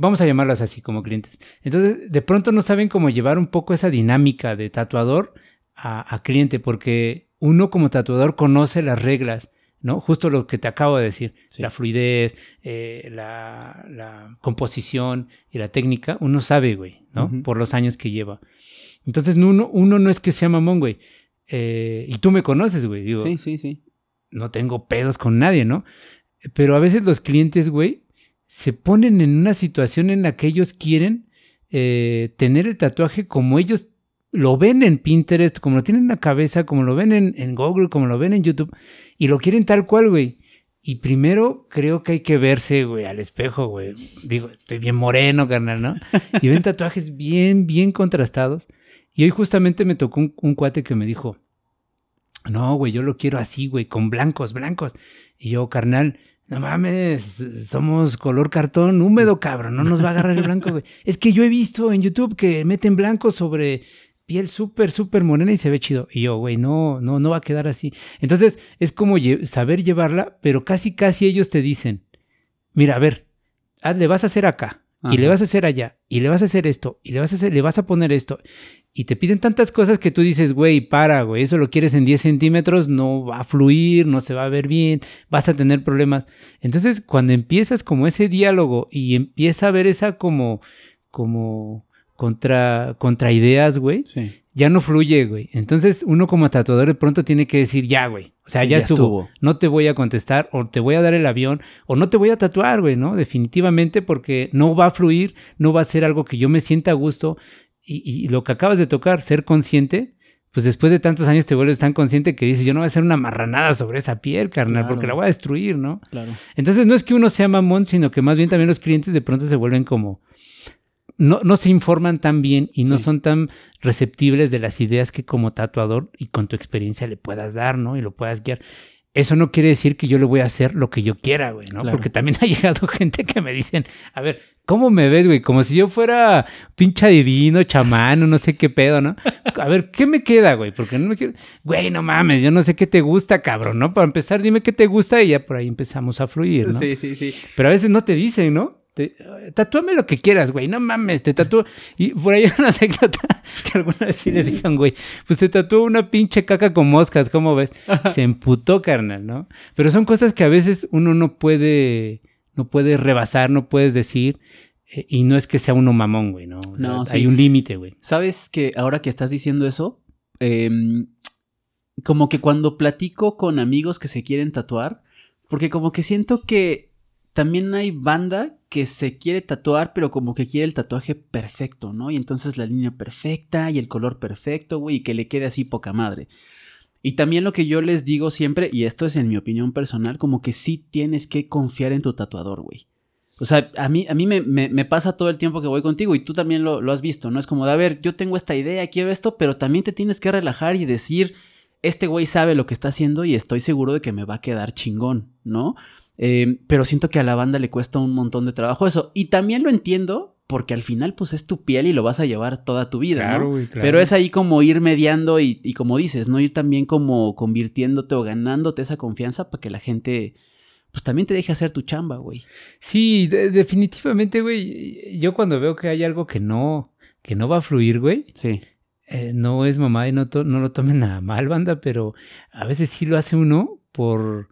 vamos a llamarlas así como clientes. Entonces, de pronto no saben cómo llevar un poco esa dinámica de tatuador a, a cliente, porque uno como tatuador conoce las reglas, ¿no? Justo lo que te acabo de decir, Sí. la fluidez, eh, la, la composición y la técnica, uno sabe, güey, ¿no? Por los años que lleva. Entonces, no- uno, uno no es que sea mamón, güey. Eh, y tú me conoces, güey. Digo, Sí, sí, sí. no tengo pedos con nadie, ¿no? Pero a veces los clientes, güey, se ponen en una situación en la que ellos quieren eh, tener el tatuaje como ellos lo ven en Pinterest, como lo tienen en la cabeza, como lo ven en, Google, como lo ven en YouTube, y lo quieren tal cual, güey. Y primero creo que hay que verse, güey, al espejo, güey. Digo, estoy bien moreno, carnal, ¿no? Y ven tatuajes bien, bien contrastados. Y hoy justamente me tocó un, un cuate que me dijo, no, güey, yo lo quiero así, güey, con blancos, blancos. Y yo, carnal, no mames, somos color cartón húmedo, cabrón, no nos va a agarrar el blanco, güey. Es que yo he visto en YouTube que meten blanco sobre piel súper, súper morena y se ve chido. Y yo, güey, no, no, no va a quedar así. Entonces, es como saber llevarla, pero casi, casi ellos te dicen, mira, a ver, le vas a hacer acá, y le vas a hacer allá, y le vas a hacer esto, y le vas a hacer, le vas a poner esto. Y te piden tantas cosas que tú dices, güey, para, güey, eso lo quieres en 10 centímetros, no va a fluir, no se va a ver bien, vas a tener problemas. Entonces, cuando empiezas como ese diálogo y empieza a ver esa como, como contra, contra ideas, güey, ya no fluye, güey. Entonces, uno como tatuador de pronto tiene que decir, ya, güey. O sea, ya, estuvo. No te voy a contestar, o te voy a dar el avión, o no te voy a tatuar, güey, ¿no? Definitivamente, porque no va a fluir, no va a ser algo que yo me sienta a gusto y, lo que acabas de tocar, ser consciente, pues después de tantos años te vuelves tan consciente que dices, yo no voy a hacer una marranada sobre esa piel, carnal, porque la voy a destruir, ¿no? Claro. Entonces no es que uno sea mamón, sino que más bien también los clientes de pronto se vuelven como... No, no se informan tan bien y no son tan receptibles de las ideas que como tatuador y con tu experiencia le puedas dar, ¿no? Y lo puedas guiar eso no quiere decir que yo le voy a hacer lo que yo quiera, güey, ¿no? Porque también ha llegado gente que me dicen, a ver, ¿cómo me ves, güey? Como si yo fuera pincha divino, chamán, no sé qué pedo, ¿no? A ver, ¿qué me queda, güey? Porque no me quiero... Güey, no mames, yo no sé qué te gusta, cabrón, ¿no? Para empezar, dime qué te gusta y ya por ahí empezamos a fluir, ¿no? Sí, sí, sí. Pero a veces no te dicen, ¿no? Tatúame lo que quieras, güey. No mames, te tatúo. Y por ahí hay una anécdota que alguna vez sí le dijeron, güey, pues te tatuó una pinche caca con moscas, ¿cómo ves? Se emputó, carnal, ¿no? Pero son cosas que a veces uno no puede, no puede rebasar, no puedes decir. Eh, y no es que sea uno mamón, güey, ¿no? no, Hay un límite, güey. ¿Sabes que ahora que estás diciendo eso, em, como que cuando platico con amigos que se quieren tatuar, porque como que siento que también hay banda que se quiere tatuar, pero como que quiere el tatuaje perfecto, ¿no? Y entonces la línea perfecta y el color perfecto, güey, y que le quede así poca madre. Y también lo que yo les digo siempre, y esto es en mi opinión personal, como que sí tienes que confiar en tu tatuador, güey. O sea, a mí, a mí me, pasa todo el tiempo que voy contigo y tú también lo, lo has visto, ¿no? Es como de, a ver, yo tengo esta idea, quiero esto, pero también te tienes que relajar y decir, este güey sabe lo que está haciendo y estoy seguro de que me va a quedar chingón, ¿no? Eh, pero siento que a la banda le cuesta un montón de trabajo eso. Y también lo entiendo porque al final pues es tu piel y lo vas a llevar toda tu vida, ¿no? Pero es ahí como ir mediando y, como dices, ¿no? Ir también como convirtiéndote o ganándote esa confianza para que la gente pues también te deje hacer tu chamba, güey. Sí, definitivamente, güey. Yo cuando veo que hay algo que no, que no va a fluir, güey. Sí. Eh, no es mamá y no, no lo tomen nada mal, banda, pero a veces sí lo hace uno por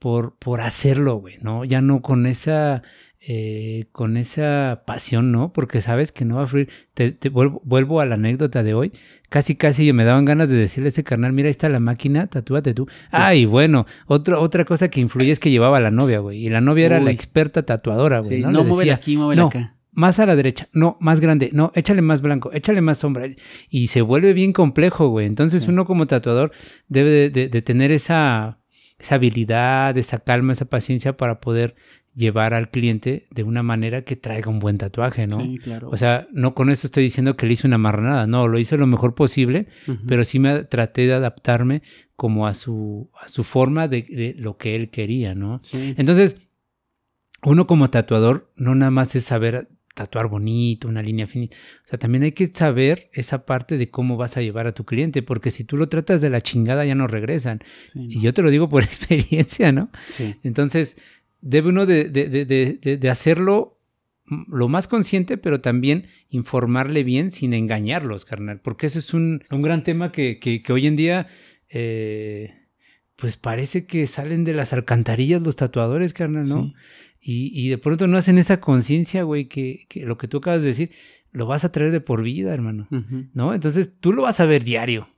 por, por hacerlo, güey, ¿no? Ya no con esa, eh, con esa pasión, ¿no? Porque sabes que no va a fluir. Te, vuelvo, a la anécdota de hoy. Casi, casi me daban ganas de decirle a ese carnal, mira, ahí está la máquina, tatúate tú. Ay, bueno, otra cosa que influye es que llevaba a la novia, güey. Y la novia era la experta tatuadora, güey. ¿no? no aquí, muévela acá. Más a la derecha, no, más grande, no, échale más blanco, échale más sombra. Y se vuelve bien complejo, güey. Entonces uno como tatuador debe de tener esa esa habilidad, esa calma, esa paciencia para poder llevar al cliente de una manera que traiga un buen tatuaje, ¿no? Sí, claro. O sea, no con esto estoy diciendo que le hice una marranada, no, lo hice lo mejor posible, pero sí me traté de adaptarme como a su, a su forma de, de lo que él quería, ¿no? Sí. Entonces, uno como tatuador no nada más es saber tatuar bonito, una línea finita. O sea, también hay que saber esa parte de cómo vas a llevar a tu cliente, porque si tú lo tratas de la chingada ya no regresan. Y yo te lo digo por experiencia, ¿no? Sí. Entonces, debe uno de, de, hacerlo lo más consciente, pero también informarle bien sin engañarlos, carnal, porque ese es un, un gran tema que, que, hoy en día... Eh, pues parece que salen de las alcantarillas los tatuadores, carnal, ¿no? Y, de pronto no hacen esa conciencia, güey, que, lo que tú acabas de decir, lo vas a traer de por vida, hermano. ¿No? Entonces tú lo vas a ver diario.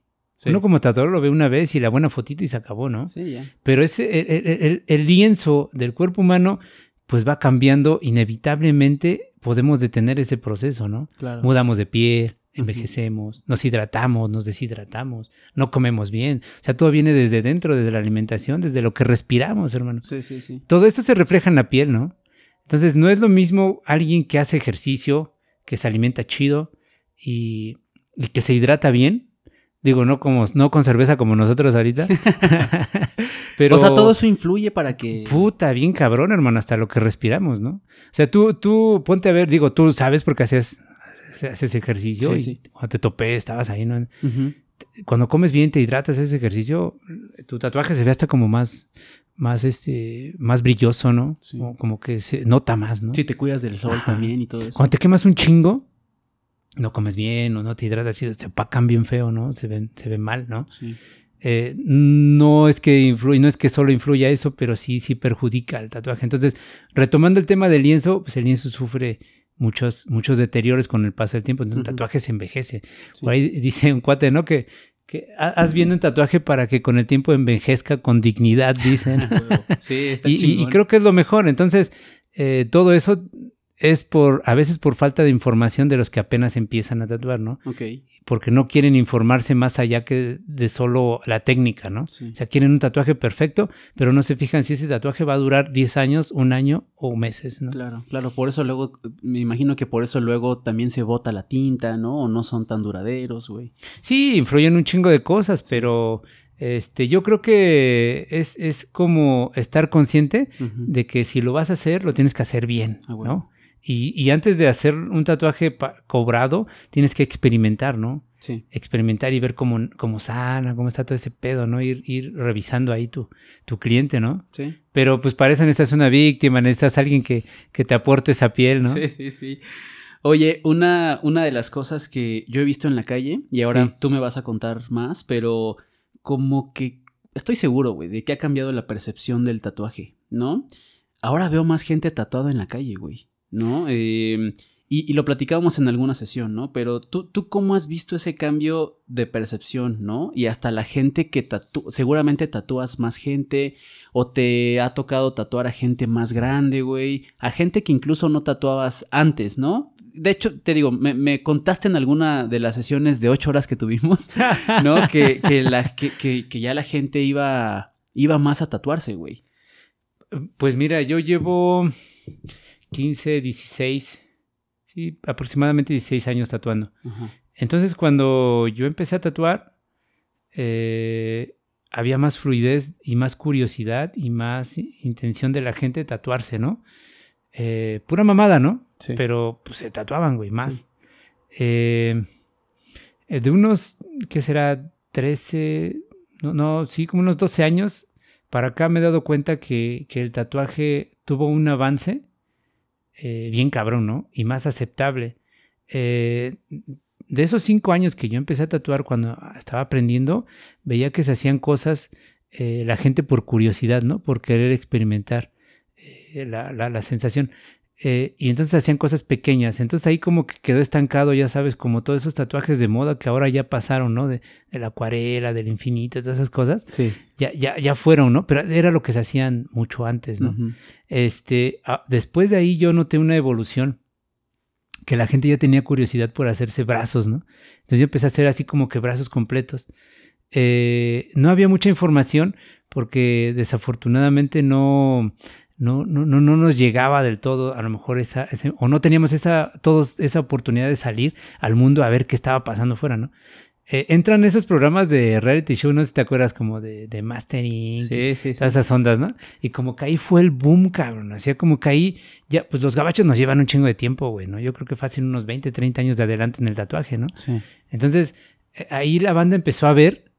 Uno como tatuador lo ve una vez y la buena fotito y se acabó, ¿no? Sí, ya. Pero ese, el, lienzo del cuerpo humano, pues va cambiando inevitablemente. Podemos detener ese proceso, ¿no? Claro. Mudamos de piel, envejecemos, nos hidratamos, nos deshidratamos, no comemos bien. O sea, todo viene desde dentro, desde la alimentación, desde lo que respiramos, hermano. Sí, sí, sí. Todo esto se refleja en la piel, ¿no? Entonces, no es lo mismo alguien que hace ejercicio, que se alimenta chido y, que se hidrata bien, Digo, no como no con cerveza como nosotros ahorita. Pero, o sea, todo eso influye para que. Puta, bien cabrón, hermano, hasta lo que respiramos, ¿no? O sea, tú, tú ponte a ver, digo, tú sabes porque haces, haces ejercicio y cuando te topé, estabas ahí, ¿no? Cuando comes bien, te hidratas ese ejercicio, tu tatuaje se ve hasta como más, más este, más brilloso, ¿no? Como, que se nota más, ¿no? Sí, te cuidas del sol también y todo eso. Cuando te quemas un chingo, no comes bien o no te hidratas, se opacan bien feo, ¿no? Se ven, se ven mal, ¿no? Sí. Eh, no es que influye, no es que solo influya eso, pero sí, sí perjudica el tatuaje. Entonces, retomando el tema del lienzo, pues el lienzo sufre muchos, muchos deterioros con el paso del tiempo. Entonces, el tatuaje se envejece. Por ahí dice un cuate, ¿no? Que, que haz bien un tatuaje para que con el tiempo envejezca con dignidad, dicen. sí, está y, y, creo que es lo mejor. Entonces, eh, todo eso es por, a veces por falta de información de los que apenas empiezan a tatuar, ¿no? Ok. Porque no quieren informarse más allá que de solo la técnica, ¿no? O sea, quieren un tatuaje perfecto, pero no se fijan si ese tatuaje va a durar 10 años, un año o meses, ¿no? Claro, claro. Por eso luego, me imagino que por eso luego también se bota la tinta, ¿no? O no son tan duraderos, güey. Sí, influyen un chingo de cosas, pero... Este, yo creo que es, es como estar consciente de que si lo vas a hacer, lo tienes que hacer bien, ah, ¿no? Y, antes de hacer un tatuaje cobrado, tienes que experimentar, ¿no? Sí. Experimentar y ver cómo, cómo sana, cómo está todo ese pedo, ¿no? Ir, ir revisando ahí tu, tu cliente, ¿no? Sí. Pero pues para eso necesitas una víctima, necesitas alguien que, que te aporte esa piel, ¿no? Sí, sí, sí. Oye, una, una de las cosas que yo he visto en la calle, y ahora tú me vas a contar más, pero como que estoy seguro, güey, de que ha cambiado la percepción del tatuaje, ¿no? Ahora veo más gente tatuada en la calle, güey. ¿No? Em, y, lo platicábamos en alguna sesión, ¿no? Pero tú, tú cómo has visto ese cambio de percepción, ¿no? Y hasta la gente que tatúa, seguramente tatúas más gente o te ha tocado tatuar a gente más grande, güey, a gente que incluso no tatuabas antes, ¿no? De hecho, te digo, me, contaste en alguna de las sesiones de ocho horas que tuvimos, ¿no? que, que, la, que, que ya la gente iba, iba más a tatuarse, güey. Pues mira, yo llevo 15, 16, sí, aproximadamente 16 años tatuando. Entonces cuando yo empecé a tatuar, eh, había más fluidez y más curiosidad y más intención de la gente de tatuarse, ¿no? Eh, pura mamada, ¿no? Sí. Pero pues se tatuaban, güey, más. Eh, de unos, ¿qué será? 13, no, no, sí, como unos 12 años, para acá me he dado cuenta que, que el tatuaje tuvo un avance eh, bien cabrón, ¿no? Y más aceptable. Eh, de esos cinco años que yo empecé a tatuar cuando estaba aprendiendo, veía que se hacían cosas eh, la gente por curiosidad, ¿no? Por querer experimentar la, la, sensación. Eh, y entonces hacían cosas pequeñas. Entonces ahí como que quedó estancado, ya sabes, como todos esos tatuajes de moda que ahora ya pasaron, ¿no? De, la acuarela, del infinito, todas esas cosas. Sí. Ya, ya, ya fueron, ¿no? Pero era lo que se hacían mucho antes, ¿no? Este, ah, después de ahí yo noté una evolución que la gente ya tenía curiosidad por hacerse brazos, ¿no? Entonces yo empecé a hacer así como que brazos completos. Eh, no había mucha información porque desafortunadamente no, no, no, no, no nos llegaba del todo, a lo mejor esa, o no teníamos esa, todos esa oportunidad de salir al mundo a ver qué estaba pasando fuera, ¿no? Eh, entran esos programas de reality show, no sé si te acuerdas, como de, de mastering, sí, sí, todas esas ondas, ¿no? Y como que ahí fue el boom, cabrón, hacía como que ahí, ya, pues los gabachos nos llevan un chingo de tiempo, güey, ¿no? Yo creo que fácil unos 20, 30 años de adelante en el tatuaje, ¿no? Sí. Entonces, eh, ahí la banda empezó a ver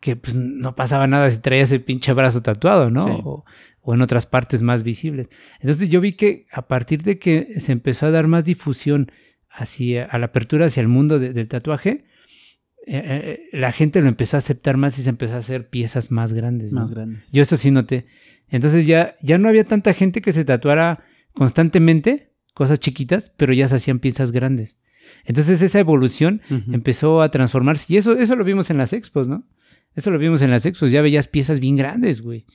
que pues no pasaba nada si traías el pinche brazo tatuado, ¿no? O, o en otras partes más visibles. Entonces yo vi que a partir de que se empezó a dar más difusión hacia, a la apertura hacia el mundo del tatuaje, eh, eh, la gente lo empezó a aceptar más y se empezó a hacer piezas más grandes. Más grandes. Yo eso sí noté. Entonces ya, ya no había tanta gente que se tatuara constantemente, cosas chiquitas, pero ya se hacían piezas grandes. Entonces esa evolución empezó a transformarse. Y eso, eso lo vimos en las expos, ¿no? Eso lo vimos en las expos. Ya veías piezas bien grandes, güey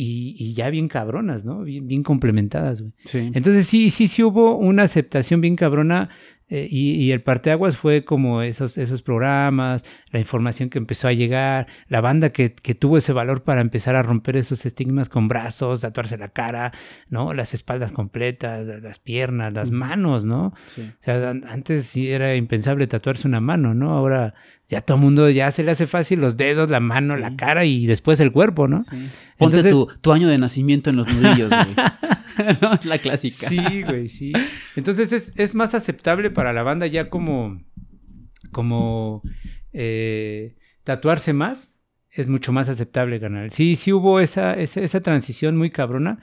y, ya bien cabronas, ¿no? Bien, bien complementadas, güey. Sí. Entonces sí, sí, sí hubo una aceptación bien cabrona Eh, y, y, el parteaguas fue como esos, esos programas, la información que empezó a llegar, la banda que, que, tuvo ese valor para empezar a romper esos estigmas con brazos, tatuarse la cara, ¿no? Las espaldas completas, las piernas, las manos, ¿no? Sí. O sea, antes sí era impensable tatuarse una mano, ¿no? Ahora ya todo el mundo ya se le hace fácil los dedos, la mano, sí. la cara y después el cuerpo, ¿no? Sí. Ponte Entonces, tu, tu, año de nacimiento en los nudillos, güey. no, es la clásica. Sí, güey, sí. Entonces es, es, más aceptable para la banda ya como, como eh, tatuarse más, es mucho más aceptable, canal. Sí, sí hubo esa, esa, esa transición muy cabrona.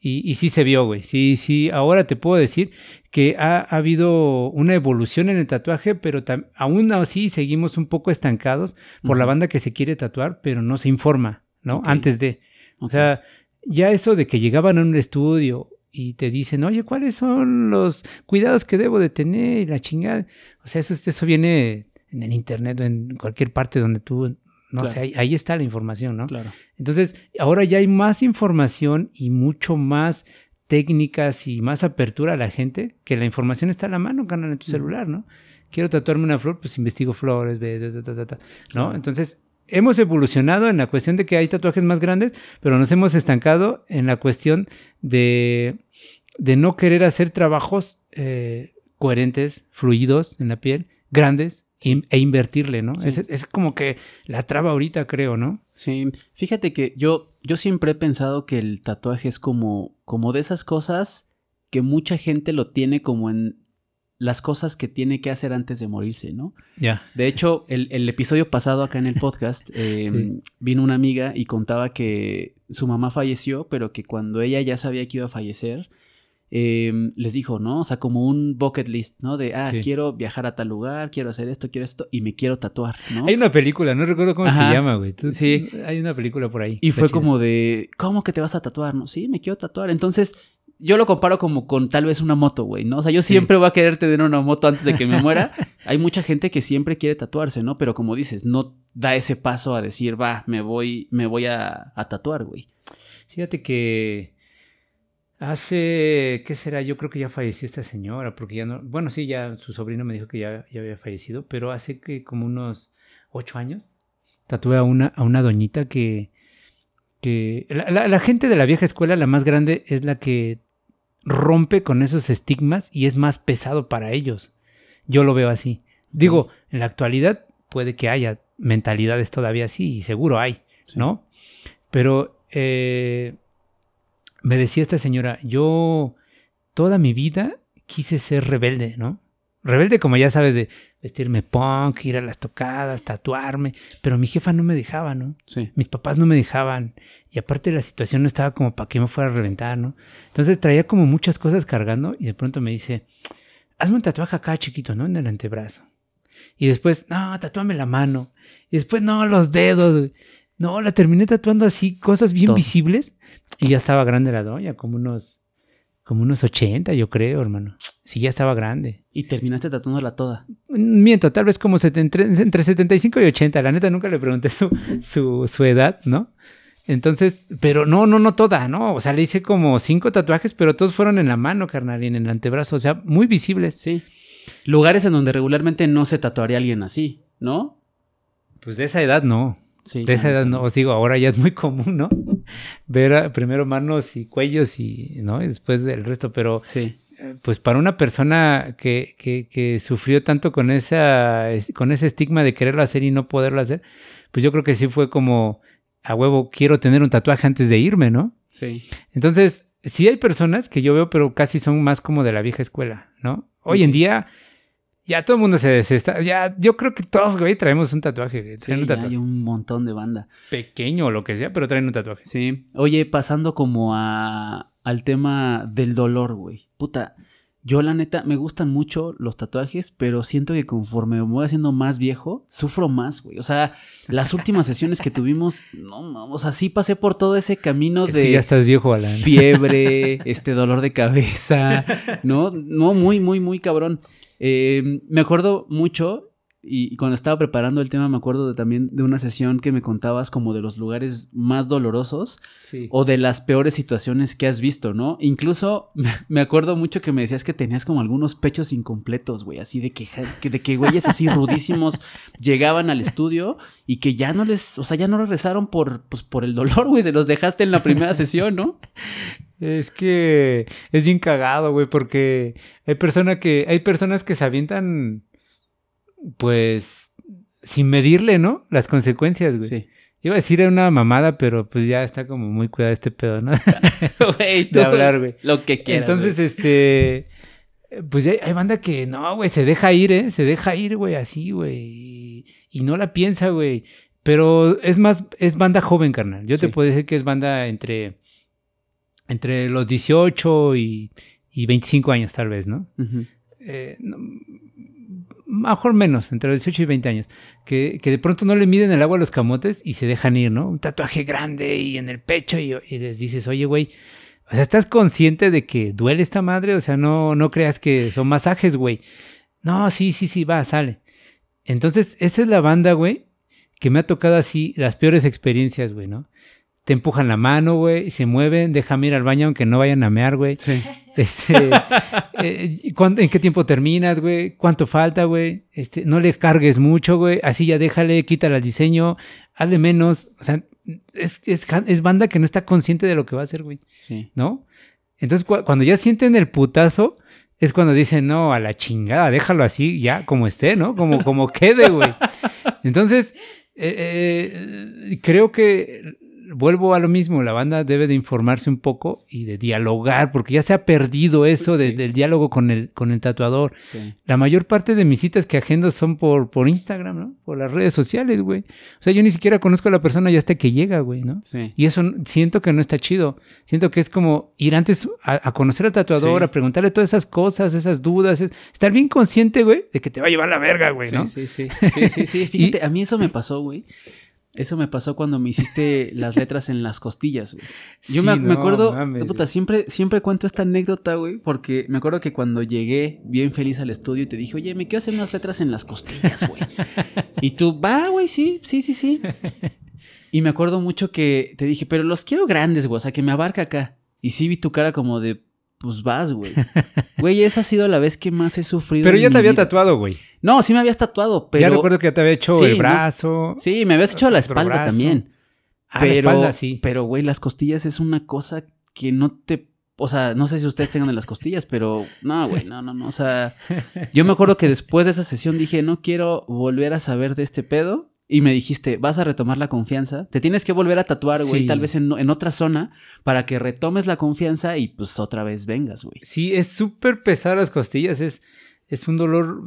Y, y, sí se vio, güey. Sí, sí. Ahora te puedo decir que ha, ha habido una evolución en el tatuaje, pero aún así seguimos un poco estancados por uh -huh. la banda que se quiere tatuar, pero no se informa, ¿no? Okay. Antes de. Okay. O sea, ya eso de que llegaban a un estudio y te dicen, oye, ¿cuáles son los cuidados que debo de tener? Y la chingada. O sea, eso, eso viene en el internet o en cualquier parte donde tú, no claro. sé, ahí, ahí, está la información, ¿no? Claro. Entonces, ahora ya hay más información y mucho más técnicas y más apertura a la gente, que la información está a la mano, canal, en tu celular, ¿no? Quiero tatuarme una flor, pues investigo flores, ¿no? Entonces, hemos evolucionado en la cuestión de que hay tatuajes más grandes, pero nos hemos estancado en la cuestión de, de no querer hacer trabajos eh, coherentes, fluidos en la piel, grandes, e invertirle, ¿no? Sí. Es, es, como que la traba ahorita, creo, ¿no? Sí, fíjate que yo, yo siempre he pensado que el tatuaje es como, como de esas cosas que mucha gente lo tiene como en las cosas que tiene que hacer antes de morirse, ¿no? Ya. Yeah. De hecho, el, el, episodio pasado acá en el podcast eh, sí. vino una amiga y contaba que su mamá falleció, pero que cuando ella ya sabía que iba a fallecer, eh, les dijo, ¿no? O sea, como un bucket list, ¿no? De, ah, sí. quiero viajar a tal lugar, quiero hacer esto, quiero esto, y me quiero tatuar, ¿no? Hay una película, no recuerdo cómo Ajá. se llama, güey. Sí. Hay una película por ahí. Y fue chida. como de, ¿cómo que te vas a tatuar? No, sí, me quiero tatuar. Entonces, yo lo comparo como con tal vez una moto, güey, ¿no? O sea, yo siempre sí. voy a querer tener una moto antes de que me muera. Hay mucha gente que siempre quiere tatuarse, ¿no? Pero como dices, no da ese paso a decir, va, me voy, me voy a, a tatuar, güey. Fíjate que hace, ¿qué será? Yo creo que ya falleció esta señora, porque ya no, bueno, sí, ya su sobrino me dijo que ya, ya había fallecido, pero hace que como unos ocho años tatué a una, a una doñita que, que la, la, la gente de la vieja escuela, la más grande, es la que rompe con esos estigmas y es más pesado para ellos. Yo lo veo así. Digo, en la actualidad puede que haya mentalidades todavía así, y seguro hay, sí. ¿no? Pero eh, me decía esta señora, yo toda mi vida quise ser rebelde, ¿no? Rebelde como ya sabes de vestirme punk, ir a las tocadas, tatuarme, pero mi jefa no me dejaba, ¿no? Sí. Mis papás no me dejaban y aparte la situación no estaba como para que me fuera a reventar, ¿no? Entonces traía como muchas cosas cargando y de pronto me dice, hazme un tatuaje acá chiquito, ¿no? En el antebrazo. Y después, no, tatúame la mano. Y después, no, los dedos. No, la terminé tatuando así, cosas bien Todo. visibles. Y ya estaba grande la doña, como unos, como unos 80, yo creo, hermano. Sí, ya estaba grande. ¿Y terminaste tatuándola toda? Miento, tal vez como entre, entre 75 y 80. La neta nunca le pregunté su, su, su edad, ¿no? Entonces, pero no, no, no toda, ¿no? O sea, le hice como cinco tatuajes, pero todos fueron en la mano, carnal, y en el antebrazo. O sea, muy visibles. Sí. Lugares en donde regularmente no se tatuaría alguien así, ¿no? Pues de esa edad no. Sí, de esa edad no, os digo, ahora ya es muy común, ¿no? Ver a, primero manos y cuellos y, ¿no? Y después el resto, pero sí. pues para una persona que, que, que, sufrió tanto con, esa, con ese estigma de quererlo hacer y no poderlo hacer, pues yo creo que sí fue como, a huevo, quiero tener un tatuaje antes de irme, ¿no? Sí. Entonces, sí hay personas que yo veo, pero casi son más como de la vieja escuela, ¿no? Hoy en día ya todo el mundo se, se, está. Ya, yo creo que todos, güey, traemos un tatuaje. Sí, un tatuaje. hay un montón de banda. Pequeño o lo que sea, pero traen un tatuaje. Sí. Oye, pasando como a, al tema del dolor, güey. Puta, yo la neta me gustan mucho los tatuajes, pero siento que conforme me voy haciendo más viejo, sufro más, güey. O sea, las últimas sesiones que tuvimos, no, o sea, sí pasé por todo ese camino es de que ya estás viejo, Alan. fiebre, este dolor de cabeza, no, no, muy, muy, muy cabrón. Eh, me acuerdo mucho y, y cuando estaba preparando el tema me acuerdo de, también de una sesión que me contabas como de los lugares más dolorosos Sí. o de las peores situaciones que has visto, ¿no? Incluso me acuerdo mucho que me decías que tenías como algunos pechos incompletos, güey, así de que- de que güeyes así rudísimos llegaban al estudio y que ya no les, o sea, ya no regresaron por, pues, por el dolor, güey, se los dejaste en la primera sesión, ¿no? Es que es bien cagado, güey, porque hay persona que hay personas que se avientan pues sin medirle, ¿no? Las consecuencias, güey. Sí. Iba a decir una mamada, pero pues ya está como muy cuidado este pedo, ¿no? Güey, De hablar, güey. Lo que quieras. Entonces, este, pues hay, hay banda que no, güey, se deja ir, ¿eh? Se deja ir, güey, así, güey. Y, y no la piensa, güey. Pero es más, es banda joven, carnal. Yo te puedo decir que es banda entre, entre los 18 y, y 25 años, tal vez, ¿no? Ujú. Eh, no, mejor menos, entre los 18 y 20 años, que, que de pronto no le miden el agua a los camotes y se dejan ir, ¿no? Un tatuaje grande y en el pecho y, y les dices, oye, güey, o sea, ¿estás consciente de que duele esta madre? O sea, no, no creas que son masajes, güey. No, sí, sí, sí, va, sale. Entonces, esa es la banda, güey, que me ha tocado así las peores experiencias, güey, ¿no? Te empujan la mano, güey, se mueven, déjame ir al baño aunque no vayan a mear, güey. Sí. Este, eh, ¿cuándo- ¿En qué tiempo terminas, güey? ¿Cuánto falta, güey? Este, no le cargues mucho, güey. Así ya déjale, quítale el diseño, hazle menos. O sea, es, es, es banda que no está consciente de lo que va a hacer, güey, Sí. ¿no? Entonces, cu- cuando ya sienten el putazo, es cuando dicen, no, a la chingada, déjalo así, ya, como esté, ¿no? Como, como quede, güey. Entonces, eh, eh, creo que vuelvo a lo mismo, la banda debe de informarse un poco y de dialogar, porque ya se ha perdido eso de- Sí. del diálogo con el, con el tatuador. Sí. La mayor parte de mis citas que agendo son por, por Instagram, ¿no? Por las redes sociales, güey. O sea, yo ni siquiera conozco a la persona ya hasta que llega, güey, ¿no? Sí. Y eso siento que no está chido. Siento que es como ir antes a, a conocer al tatuador, a preguntarle todas esas cosas, esas dudas. es- estar bien consciente, güey, de que te va a llevar la verga, güey, ¿no? Sí, sí, sí, sí, sí, sí. Fíjate, a mí eso me pasó, güey. Eso me pasó cuando me hiciste las letras en las costillas, güey. Yo me, Sí, me no acuerdo, mames, puta, siempre, siempre cuento esta anécdota, güey, porque me acuerdo que cuando llegué bien feliz al estudio y te dije, oye, me quiero hacer unas letras en las costillas, güey. y tú, va, güey, sí, sí, sí, sí. Y me acuerdo mucho que te dije, pero los quiero grandes, güey, o sea, que me abarca acá. Y sí vi tu cara como de, pues vas, güey. Güey, esa ha sido la vez que más he sufrido. Pero en ya te había vida. tatuado, güey. No, sí me habías tatuado, pero. Ya recuerdo que ya te había hecho Sí, el ¿no? brazo. Sí, me habías hecho la espalda brazo. también. Ah, pero, la espalda, sí. Pero, güey, las costillas es una cosa que no te. O sea, no sé si ustedes tengan en las costillas, pero no, güey, no, no, no. O sea, yo me acuerdo que después de esa sesión dije, no quiero volver a saber de este pedo. Y me dijiste, vas a retomar la confianza. Te tienes que volver a tatuar, güey, Sí. tal vez en, en otra zona, para que retomes la confianza y pues otra vez vengas, güey. Sí, es súper pesado las costillas. Es, es un dolor,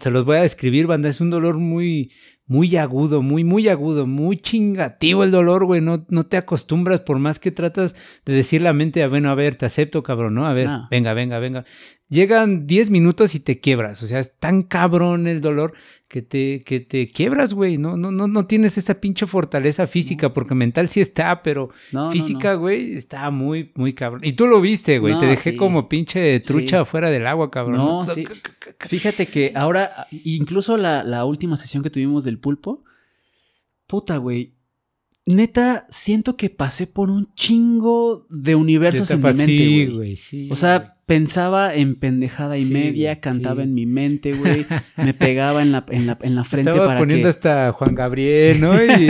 se los voy a describir, banda. Es un dolor muy, muy agudo, muy, muy agudo, muy chingativo el dolor, güey. No, no te acostumbras por más que tratas de decir la mente, "Ah, bueno, a ver, te acepto, cabrón, ¿no? A ver, No. venga, venga, venga. Llegan 10 minutos y te quiebras. O sea, es tan cabrón el dolor que te, que te quiebras, güey. No, no, no, no tienes esa pinche fortaleza física, porque mental sí está, pero No, física, güey, está muy, muy cabrón. Y tú lo viste, güey. Te dejé sí. como pinche trucha Sí. afuera del agua, cabrón. No, sí. Fíjate que ahora, incluso la, la última sesión que tuvimos del pulpo, puta, güey. Neta, siento que pasé por un chingo de universos en mi mente, Sí, güey. güey, sí. O sea, pensaba en pendejada y Sí, media, cantaba sí. en mi mente, güey. Me pegaba en la, en la, en la frente Estaba para poniendo que, hasta Juan Gabriel, ¿no? Y,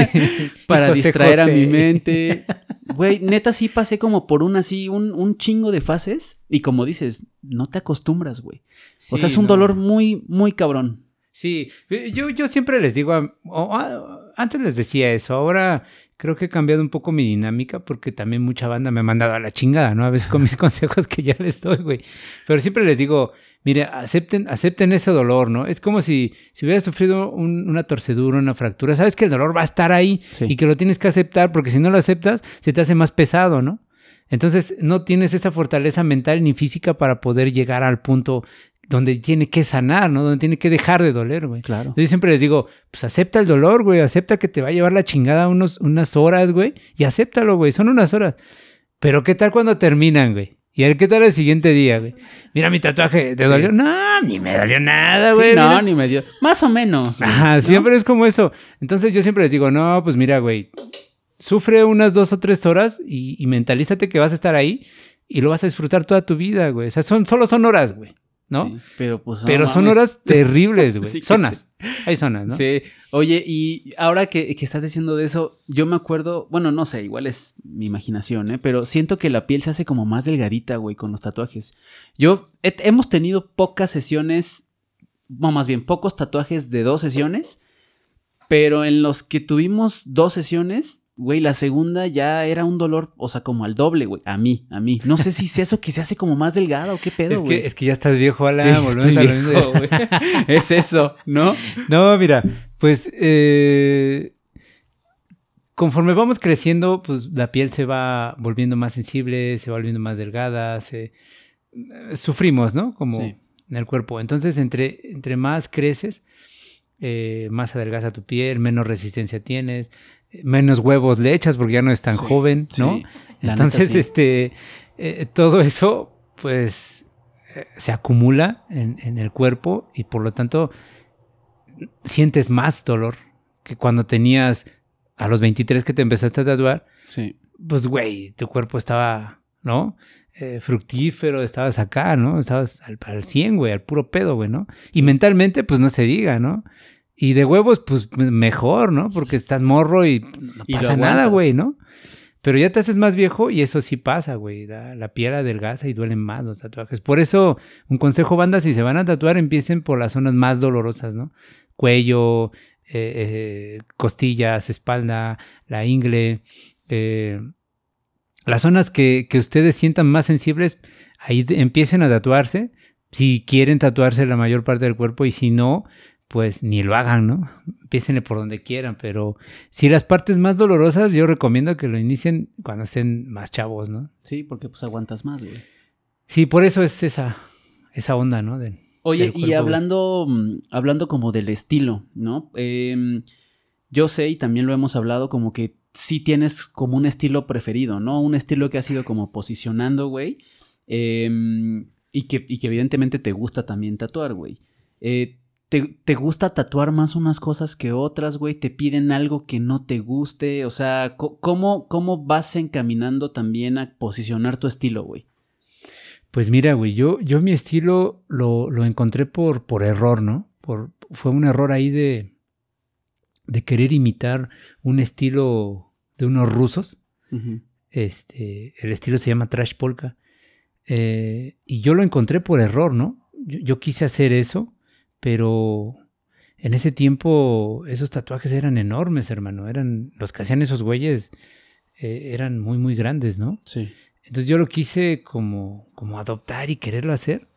para José distraer a mi mente. Güey, neta sí pasé como por un así, un, un chingo de fases. Y como dices, no te acostumbras, güey. o sea, Sí, es un no. dolor muy, muy cabrón. Sí, yo, yo siempre les digo, a- antes les decía eso, ahora creo que he cambiado un poco mi dinámica porque también mucha banda me ha mandado a la chingada, ¿no? A veces con mis consejos que ya les doy, güey. Pero siempre les digo, mire, acepten, acepten ese dolor, ¿no? Es como si, si hubieras sufrido un- una torcedura, una fractura, sabes que el dolor va a estar ahí Sí. y que lo tienes que aceptar porque si no lo aceptas se te hace más pesado, ¿no? Entonces no tienes esa fortaleza mental ni física para poder llegar al punto donde tiene que sanar, ¿no? Donde tiene que dejar de doler, güey. Claro. Yo siempre les digo, pues acepta el dolor, güey, acepta que te va a llevar la chingada unos, unas horas, güey, y acéptalo, güey, son unas horas. Pero ¿qué tal cuando terminan, güey? ¿Y ver qué tal el siguiente día, güey? Mira mi tatuaje, ¿te dolió? No, ni me dolió nada, güey. Sí, no, mira. ni me dio. Más o menos. güey, Ajá, ¿no? siempre es como eso. Entonces yo siempre les digo, no, pues mira, güey, sufre unas dos o tres horas y, y mentalízate que vas a estar ahí y lo vas a disfrutar toda tu vida, güey. O sea, son, solo son horas, güey, ¿no? Sí, pero pues. no Pero son mames. horas terribles, güey. Sí, zonas. Hay zonas, ¿no? Sí. Oye, y ahora que, que estás diciendo de eso, yo me acuerdo, bueno, no sé, igual es mi imaginación, ¿eh? Pero siento que la piel se hace como más delgadita, güey, con los tatuajes. Yo, he- hemos tenido pocas sesiones, no, más bien, pocos tatuajes de dos sesiones, pero en los que tuvimos dos sesiones, güey, la segunda ya era un dolor, o sea, como al doble, güey, a mí, a mí. No sé si es eso que se hace como más delgada o qué pedo, Es güey. que, es que ya estás viejo, Alan. Sí, estoy a lo mismo. güey. es eso, ¿no? No, mira, pues eh, conforme vamos creciendo, pues la piel se va volviendo más sensible, se va volviendo más delgada, se, eh, sufrimos, ¿no? Como Sí. en el cuerpo. Entonces, entre, entre más creces, eh, más adelgaza tu piel, menos resistencia tienes, menos huevos le echas porque ya no es tan Sí, joven, ¿no? Sí, la neta, Entonces, sí. este, eh, todo eso, pues, eh, se acumula en, en el cuerpo y por lo tanto sientes más dolor que cuando tenías a los 23 que te empezaste a tatuar, Sí. pues, güey, tu cuerpo estaba, ¿no? Eh, fructífero, estabas acá, ¿no? Estabas al, al 100, güey, al puro pedo, güey, ¿no? Y mentalmente, pues, no se diga, ¿no? Y de huevos, pues, mejor, ¿no? Porque estás morro y no Y lo pasa nada, güey, ¿no? Pero ya te haces más viejo y eso sí pasa, güey. La, la piel adelgaza y duelen más los tatuajes. Por eso, un consejo, banda, si se van a tatuar, empiecen por las zonas más dolorosas, ¿no? Cuello, eh, eh, costillas, espalda, la ingle. eh, las zonas que, que ustedes sientan más sensibles, ahí empiecen a tatuarse. Si quieren tatuarse la mayor parte del cuerpo y si no, pues ni lo hagan, ¿no? Empiecen por donde quieran, pero si las partes más dolorosas, yo recomiendo que lo inicien cuando estén más chavos, ¿no? Sí, porque pues aguantas más, güey. Sí, por eso es esa, esa onda, ¿no? Del- Oye, del y hablando, mm, hablando como del estilo, ¿no? Em, yo sé, y también lo hemos hablado, como que sí tienes como un estilo preferido, ¿no? Un estilo que has ido como posicionando, güey. em, y, que, y que evidentemente te gusta también tatuar, güey. Eh, ¿te, te gusta tatuar más unas cosas que otras, güey? ¿Te piden algo que no te guste? O sea, ¿cómo, cómo vas encaminando también a posicionar tu estilo, güey? Pues mira, güey, yo, yo mi estilo lo, lo encontré por, por error, ¿no? Por, fue un error ahí de, de querer imitar un estilo de unos rusos. Este, el estilo se llama Trash Polka. Eh, y yo lo encontré por error, ¿no? Yo, yo quise hacer eso, pero en ese tiempo esos tatuajes eran enormes, hermano. Eran, los que hacían esos güeyes eh, eran muy, muy grandes, ¿no? Sí. Entonces yo lo quise como, como adoptar y quererlo hacer.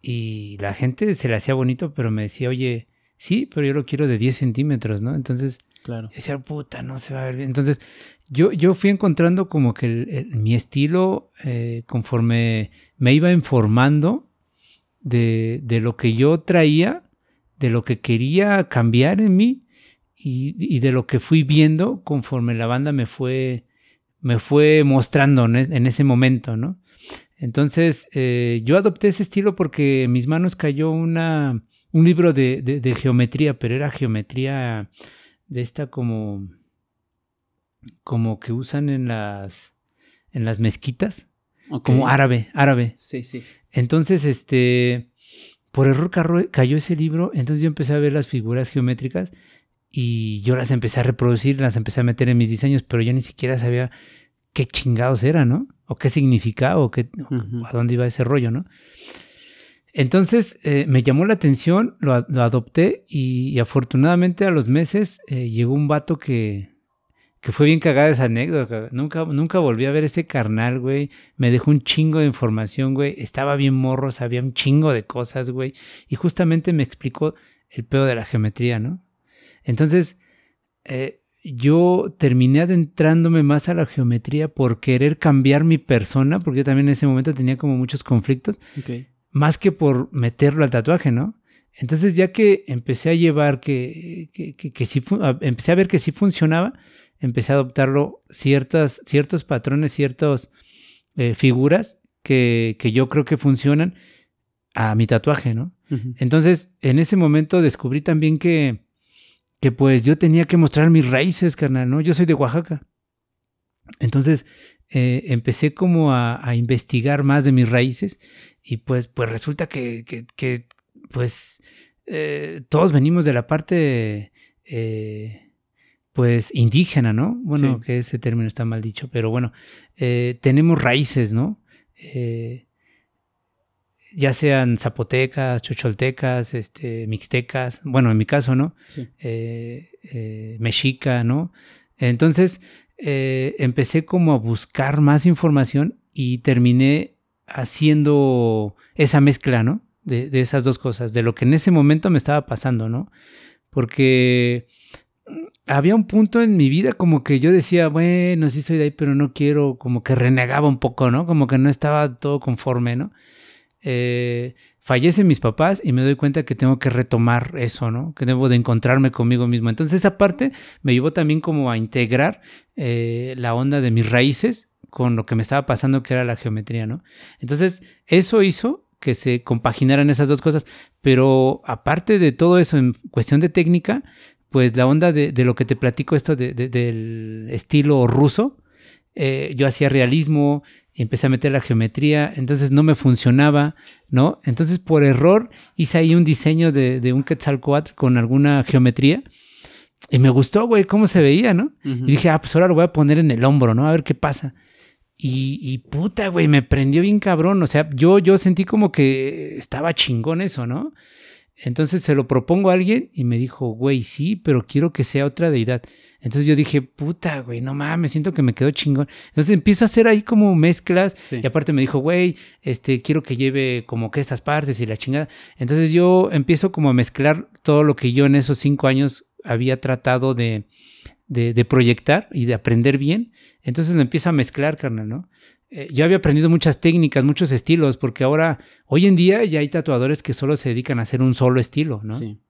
Y la gente se le hacía bonito, pero me decía, oye, sí, pero yo lo quiero de 10 centímetros, ¿no? Entonces Claro. decía, puta, no se va a ver bien. Entonces, yo, yo fui encontrando como que el- el- mi estilo, eh, conforme me iba informando de, de lo que yo traía, de lo que quería cambiar en mí y, y de lo que fui viendo conforme la banda me fue, me fue mostrando en, es- en ese momento, ¿no? Entonces, eh, yo adopté ese estilo porque en mis manos cayó una, un libro de, de- de geometría, pero era geometría de esta como como que usan en las en las mezquitas Como árabe árabe Sí, sí. entonces este por error carro- cayó ese libro entonces yo empecé a ver las figuras geométricas y yo las empecé a reproducir las empecé a meter en mis diseños pero yo ni siquiera sabía qué chingados era no o qué significaba o qué a dónde iba ese rollo, ¿no? Entonces eh, me llamó la atención, lo, lo adopté y, y afortunadamente a los meses eh, llegó un vato que, que fue bien cagada esa anécdota. Nunca, nunca volví a ver ese carnal, güey. Me dejó un chingo de información, güey. Estaba bien morro, sabía un chingo de cosas, güey. Y justamente me explicó el pedo de la geometría, ¿no? Entonces, eh, yo terminé adentrándome más a la geometría por querer cambiar mi persona, porque yo también en ese momento tenía como muchos conflictos, más que por meterlo al tatuaje, ¿no? Entonces ya que empecé a llevar que, que, que- que sí, empecé a ver que sí funcionaba, empecé a adoptarlo ciertas, ciertos patrones, ciertas eh, figuras que, que yo creo que funcionan a mi tatuaje, ¿no? Entonces, en ese momento descubrí también que, que pues yo tenía que mostrar mis raíces, carnal, ¿no? Yo soy de Oaxaca. Entonces, eh, empecé como a, a investigar más de mis raíces y pues, pues resulta que, que, que, pues, eh, todos venimos de la parte, eh, pues, indígena, ¿no? Bueno, Sí. que ese término está mal dicho, pero bueno, eh, tenemos raíces, ¿no? Eh, ya sean zapotecas, chocholtecas, este, mixtecas, bueno, en mi caso, ¿no? Sí. Mexica, ¿no? Entonces empecé como a buscar más información y terminé haciendo esa mezcla, ¿no? De, esas dos cosas, de lo que en ese momento me estaba pasando, ¿no? Porque había un punto en mi vida como que yo decía, bueno, sí soy de ahí, pero no quiero, como que renegaba un poco, ¿no? Como que no estaba todo conforme, ¿no? Eh, fallecen mis papás y me doy cuenta que tengo que retomar eso, ¿no? Que debo de encontrarme conmigo mismo. Entonces esa parte me llevó también como a integrar eh, la onda de mis raíces con lo que me estaba pasando que era la geometría, ¿no? Entonces eso hizo que se compaginaran esas dos cosas, pero aparte de todo eso en cuestión de técnica, pues la onda de, de lo que te platico esto de- de- del estilo ruso, eh, yo hacía realismo, empecé a meter la geometría, entonces no me funcionaba, ¿no? Entonces por error hice ahí un diseño de, de un Quetzalcoatl con alguna geometría y me gustó, güey, cómo se veía, ¿no? Y dije, ah, pues ahora lo voy a poner en el hombro, ¿no? A ver qué pasa. Y, y puta, güey, me prendió bien cabrón. O sea, yo, yo sentí como que estaba chingón eso, ¿no? Entonces se lo propongo a alguien y me dijo, güey, sí, pero quiero que sea otra deidad. Entonces yo dije, puta, güey, no mames, siento que me quedó chingón. Entonces empiezo a hacer ahí como mezclas. Sí. Y aparte me dijo, güey, este, quiero que lleve como que estas partes y la chingada. Entonces yo empiezo como a mezclar todo lo que yo en esos cinco años había tratado de, de, de proyectar y de aprender bien. Entonces lo empiezo a mezclar, carnal, ¿no? Eh, yo había aprendido muchas técnicas, muchos estilos, porque ahora, hoy en día ya hay tatuadores que solo se dedican a hacer un solo estilo, ¿no? Sí.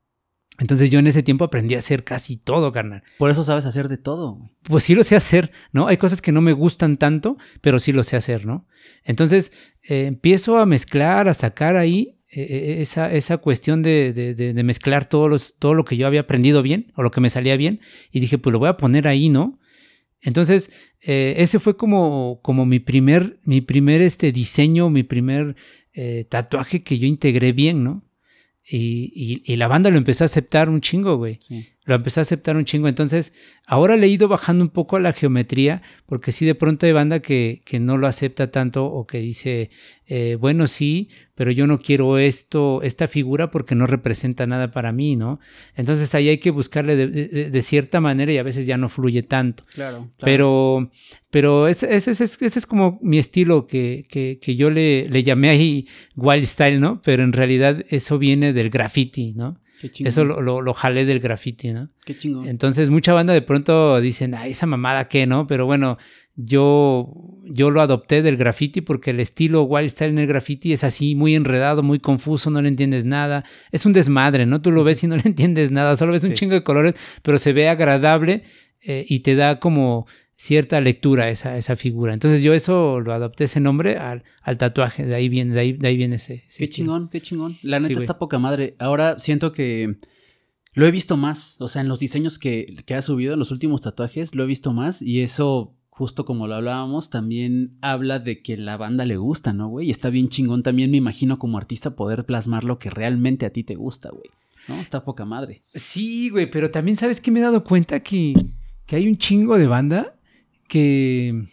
Entonces yo en ese tiempo aprendí a hacer casi todo, carnal. Por eso sabes hacer de todo, güey. Pues sí lo sé hacer, ¿no? Hay cosas que no me gustan tanto, pero sí lo sé hacer, ¿no? Entonces eh, empiezo a mezclar, a sacar ahí eh, eh, esa, esa cuestión de, de- de- de mezclar todos los, todo lo que yo había aprendido bien o lo que me salía bien y dije, pues lo voy a poner ahí, ¿no? Entonces, eh, ese fue como, como mi primer, mi primer este, diseño, mi primer eh, tatuaje que yo integré bien, ¿no? Y, y- y la banda lo empezó a aceptar un chingo, güey Sí. Lo empecé a aceptar un chingo. Entonces, ahora le he ido bajando un poco a la geometría, porque sí de pronto hay banda que, que no lo acepta tanto o que dice, eh, bueno, sí, pero yo no quiero esto, esta figura porque no representa nada para mí, ¿no? Entonces ahí hay que buscarle de, de- de cierta manera y a veces ya no fluye tanto. Claro. Pero, pero ese, ese- ese es, ese es como mi estilo que, que- que yo le, le llamé ahí wild style, ¿no? Pero en realidad eso viene del graffiti, ¿no? Eso lo, lo, lo jalé del graffiti, ¿no? Qué chingón. Entonces mucha banda de pronto dicen, ay, esa mamada qué, ¿no? Pero bueno, yo, yo lo adopté del graffiti porque el estilo wild style en el graffiti es así, muy enredado, muy confuso, no le entiendes nada. Es un desmadre, ¿no? Tú lo ves y no le entiendes nada, solo ves un chingo de colores, pero se ve agradable eh, y te da como cierta lectura esa, esa figura. Entonces yo eso lo adopté ese nombre al, al tatuaje, de ahí viene, de ahí, de ahí viene ese, ese Qué estilo. chingón, qué chingón. La neta está poca madre. Ahora siento que lo he visto más. O sea, en los diseños que, que ha subido, en los últimos tatuajes, lo he visto más. Y eso, justo como lo hablábamos, también habla de que la banda le gusta, ¿no, güey? Y está bien chingón también, me imagino, como artista, poder plasmar lo que realmente a ti te gusta, güey. ¿No? Está poca madre. Sí, güey, pero también sabes que me he dado cuenta que, que hay un chingo de banda que,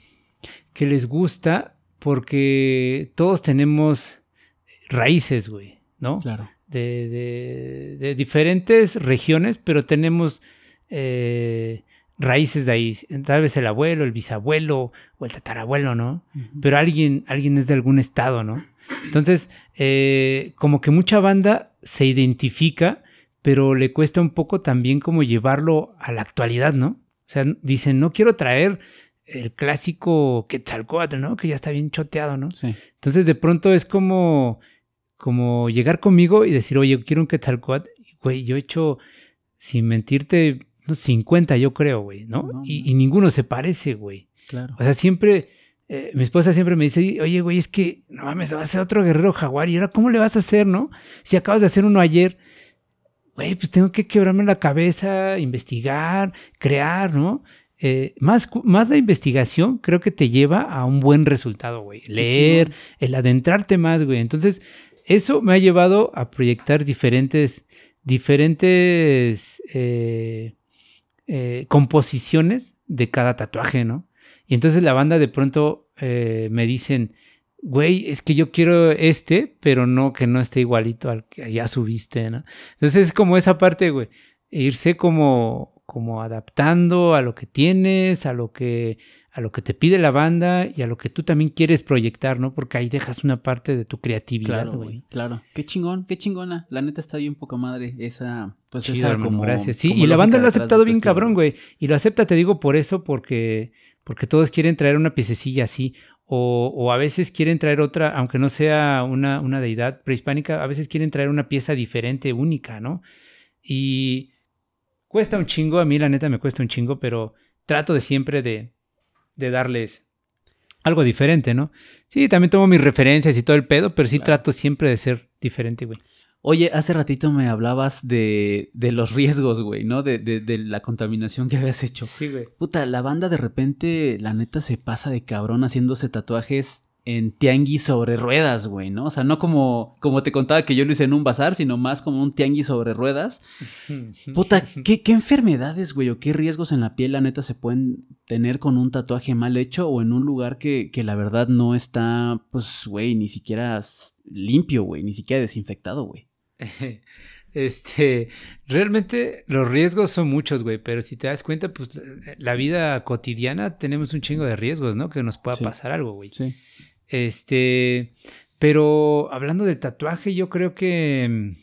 que les gusta porque todos tenemos raíces, güey, ¿no? Claro. De, de- de diferentes regiones, pero tenemos eh, raíces de ahí. Tal vez el abuelo, el bisabuelo o el tatarabuelo, ¿no? pero alguien, alguien es de algún estado, ¿no? Entonces, eh, como que mucha banda se identifica, pero le cuesta un poco también como llevarlo a la actualidad, ¿no? O sea, dicen, no quiero traer el clásico Quetzalcóatl, ¿no? Que ya está bien choteado, ¿no? Sí. Entonces, de pronto es como, como llegar conmigo y decir, oye, quiero un Quetzalcóatl. Güey, yo he hecho, sin mentirte, unos 50, yo creo, güey, ¿no? No, y, no. y ninguno se parece, güey. Claro. O sea, siempre eh, mi esposa siempre me dice, oye, güey, es que, no mames, va a ser otro guerrero jaguar. ¿Y ahora cómo le vas a hacer, no? Si acabas de hacer uno ayer, güey, pues tengo que quebrarme la cabeza, investigar, crear, ¿no? Eh, más, más la investigación creo que te lleva a un buen resultado, güey. Leer, el adentrarte más, güey. Entonces, eso me ha llevado a proyectar diferentes, diferentes eh, composiciones de cada tatuaje, ¿no? Y entonces la banda de pronto eh, me dicen, güey, es que yo quiero este, pero no que no esté igualito al que ya subiste, ¿no? Entonces es como esa parte, güey, irse como, como adaptando a lo que tienes, a lo que, a lo que te pide la banda y a lo que tú también quieres proyectar, ¿no? Porque ahí dejas una parte de tu creatividad, güey. Claro, Qué chingón, qué chingona. La neta está bien poca madre esa, pues Chido, esa como, gracias. Sí, y la banda lo ha aceptado bien cabrón, güey. Y lo acepta, te digo, por eso, porque porque todos quieren traer una piececilla así, o, a veces quieren traer otra, aunque no sea una, una, deidad prehispánica, a veces quieren traer una pieza diferente, única, ¿no? Y cuesta un chingo, a mí la neta me cuesta un chingo, pero trato de siempre de, de darles algo diferente, ¿no? Sí, también tomo mis referencias y todo el pedo, pero sí trato siempre de ser diferente, güey. Oye, hace ratito me hablabas de, de los riesgos, güey, ¿no? De, de, de, la contaminación que habías hecho. Sí, güey. Puta, la banda de repente, la neta, se pasa de cabrón haciéndose tatuajes en tianguis sobre ruedas, güey, ¿no? O sea, no como, como te contaba que yo lo hice en un bazar, sino más como un tianguis sobre ruedas. Puta, ¿qué, ¿qué, enfermedades, güey, o qué riesgos en la piel, la neta, se pueden tener con un tatuaje mal hecho o en un lugar que, que la verdad no está, pues, güey, ni siquiera limpio, güey, ni siquiera desinfectado, güey. Este, realmente los riesgos son muchos, güey, pero si te das cuenta, pues la vida cotidiana tenemos un chingo de riesgos, ¿no? Que nos pueda pasar algo, güey. Sí. Este, pero hablando del tatuaje, yo creo que mm,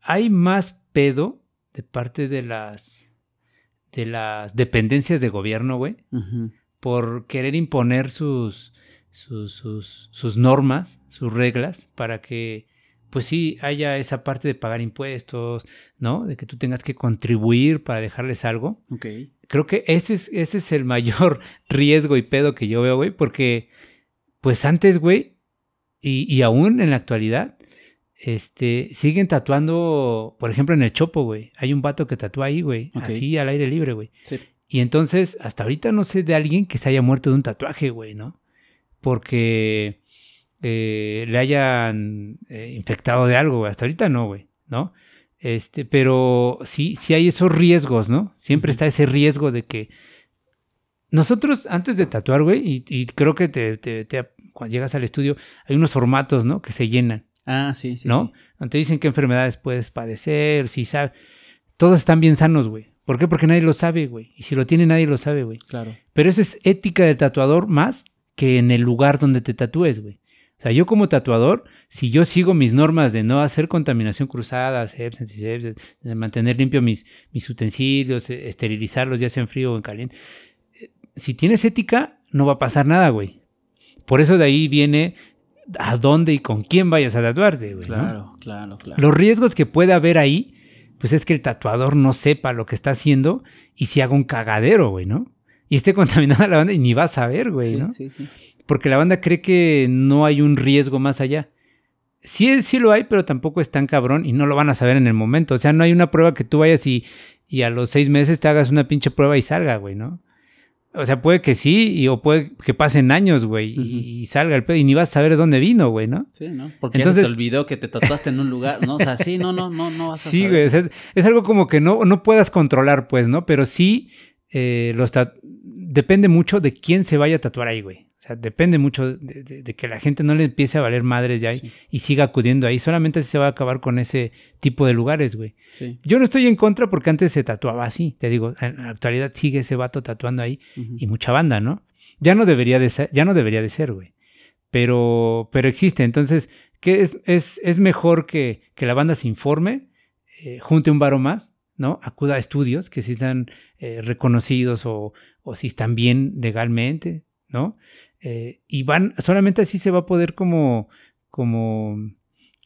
hay más pedo de parte de las de las dependencias de gobierno, güey, por querer imponer sus sus, sus, normas, sus reglas, para que pues sí haya esa parte de pagar impuestos, ¿no? De que tú tengas que contribuir para dejarles algo. Ok. Creo que ese es, ese es el mayor riesgo y pedo que yo veo, güey, porque pues antes, güey, y, y, aún en la actualidad, este, siguen tatuando, por ejemplo, en el Chopo, güey. Hay un vato que tatúa ahí, güey, así al aire libre, güey. Sí. Y entonces, hasta ahorita no sé de alguien que se haya muerto de un tatuaje, güey, ¿no? porque eh, le hayan eh, infectado de algo, güey. Hasta ahorita no, güey, ¿no? Este, pero sí, sí hay esos riesgos, ¿no? Siempre está ese riesgo de que nosotros antes de tatuar, güey, y, creo que te, cuando llegas al estudio hay unos formatos, ¿no? Que se llenan. Ah, sí, sí. ¿No? Donde te dicen qué enfermedades puedes padecer, si sabes. Todos están bien sanos, güey. ¿Por qué? Porque nadie lo sabe, güey. Y si lo tiene, nadie lo sabe, güey. Claro. Pero eso es ética del tatuador más que en el lugar donde te tatúes, güey. O sea, yo como tatuador, si yo sigo mis normas de no hacer contaminación cruzada, de mantener limpio mis, mis utensilios, e, esterilizarlos ya sea en frío o en caliente, eh, si tienes ética, no va a pasar nada, güey. Por eso de ahí viene a dónde y con quién vayas a tatuarte, güey. Claro, claro, claro. Los riesgos que puede haber ahí, pues es que el tatuador no sepa lo que está haciendo y si haga un cagadero, güey, ¿no? y esté contaminada la banda y ni vas a ver, güey, ¿no? Sí, sí. Porque la banda cree que no hay un riesgo más allá. Sí, sí lo hay, pero tampoco es tan cabrón y no lo van a saber en el momento. O sea, no hay una prueba que tú vayas y, y a los seis meses te hagas una pinche prueba y salga, güey, ¿no? O sea, puede que sí, y, o puede que pasen años, güey, y, salga el pedo, y ni vas a saber de dónde vino, güey, ¿no? Sí, ¿no? Porque Entonces, te olvidó que te tatuaste en un lugar, ¿no? O sea, sí, no, no, no, no vas a Sí, güey, es, algo como que no, no puedas controlar, pues, ¿no? Pero sí, eh, los depende mucho de quién se vaya a tatuar ahí, güey. O sea, depende mucho de, que la gente no le empiece a valer madres ya y siga acudiendo ahí. Solamente se va a acabar con ese tipo de lugares, güey. Yo no estoy en contra porque antes se tatuaba así. Te digo, en la actualidad sigue ese vato tatuando ahí y mucha banda, ¿no? Ya no debería de ser, ya no debería de ser, güey. Pero, pero existe. Entonces, ¿qué es, es, es mejor que, que la banda se informe, eh, junte un varo más ¿no? Acuda a estudios que si están eh, reconocidos o, o, si están bien legalmente, ¿no? Eh, y van, solamente así se va a poder como, como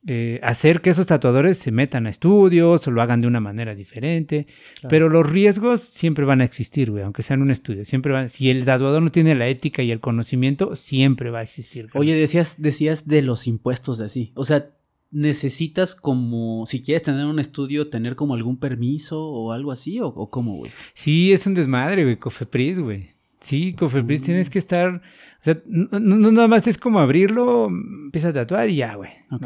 eh, hacer que esos tatuadores se metan a estudios o lo hagan de una manera diferente. Claro. Pero los riesgos siempre van a existir, güey, aunque sea en un estudio. Siempre van, si el tatuador no tiene la ética y el conocimiento, siempre va a existir. Oye, decías, decías de los impuestos de así. O sea, necesitas como, si quieres tener un estudio, tener como algún permiso o algo así, o, o cómo, güey. Sí, es un desmadre, güey, Cofepris, güey. Sí, Cofepris Mm. tienes que estar, o sea, no, no- nada más es como abrirlo, empieza a tatuar y ya, güey. O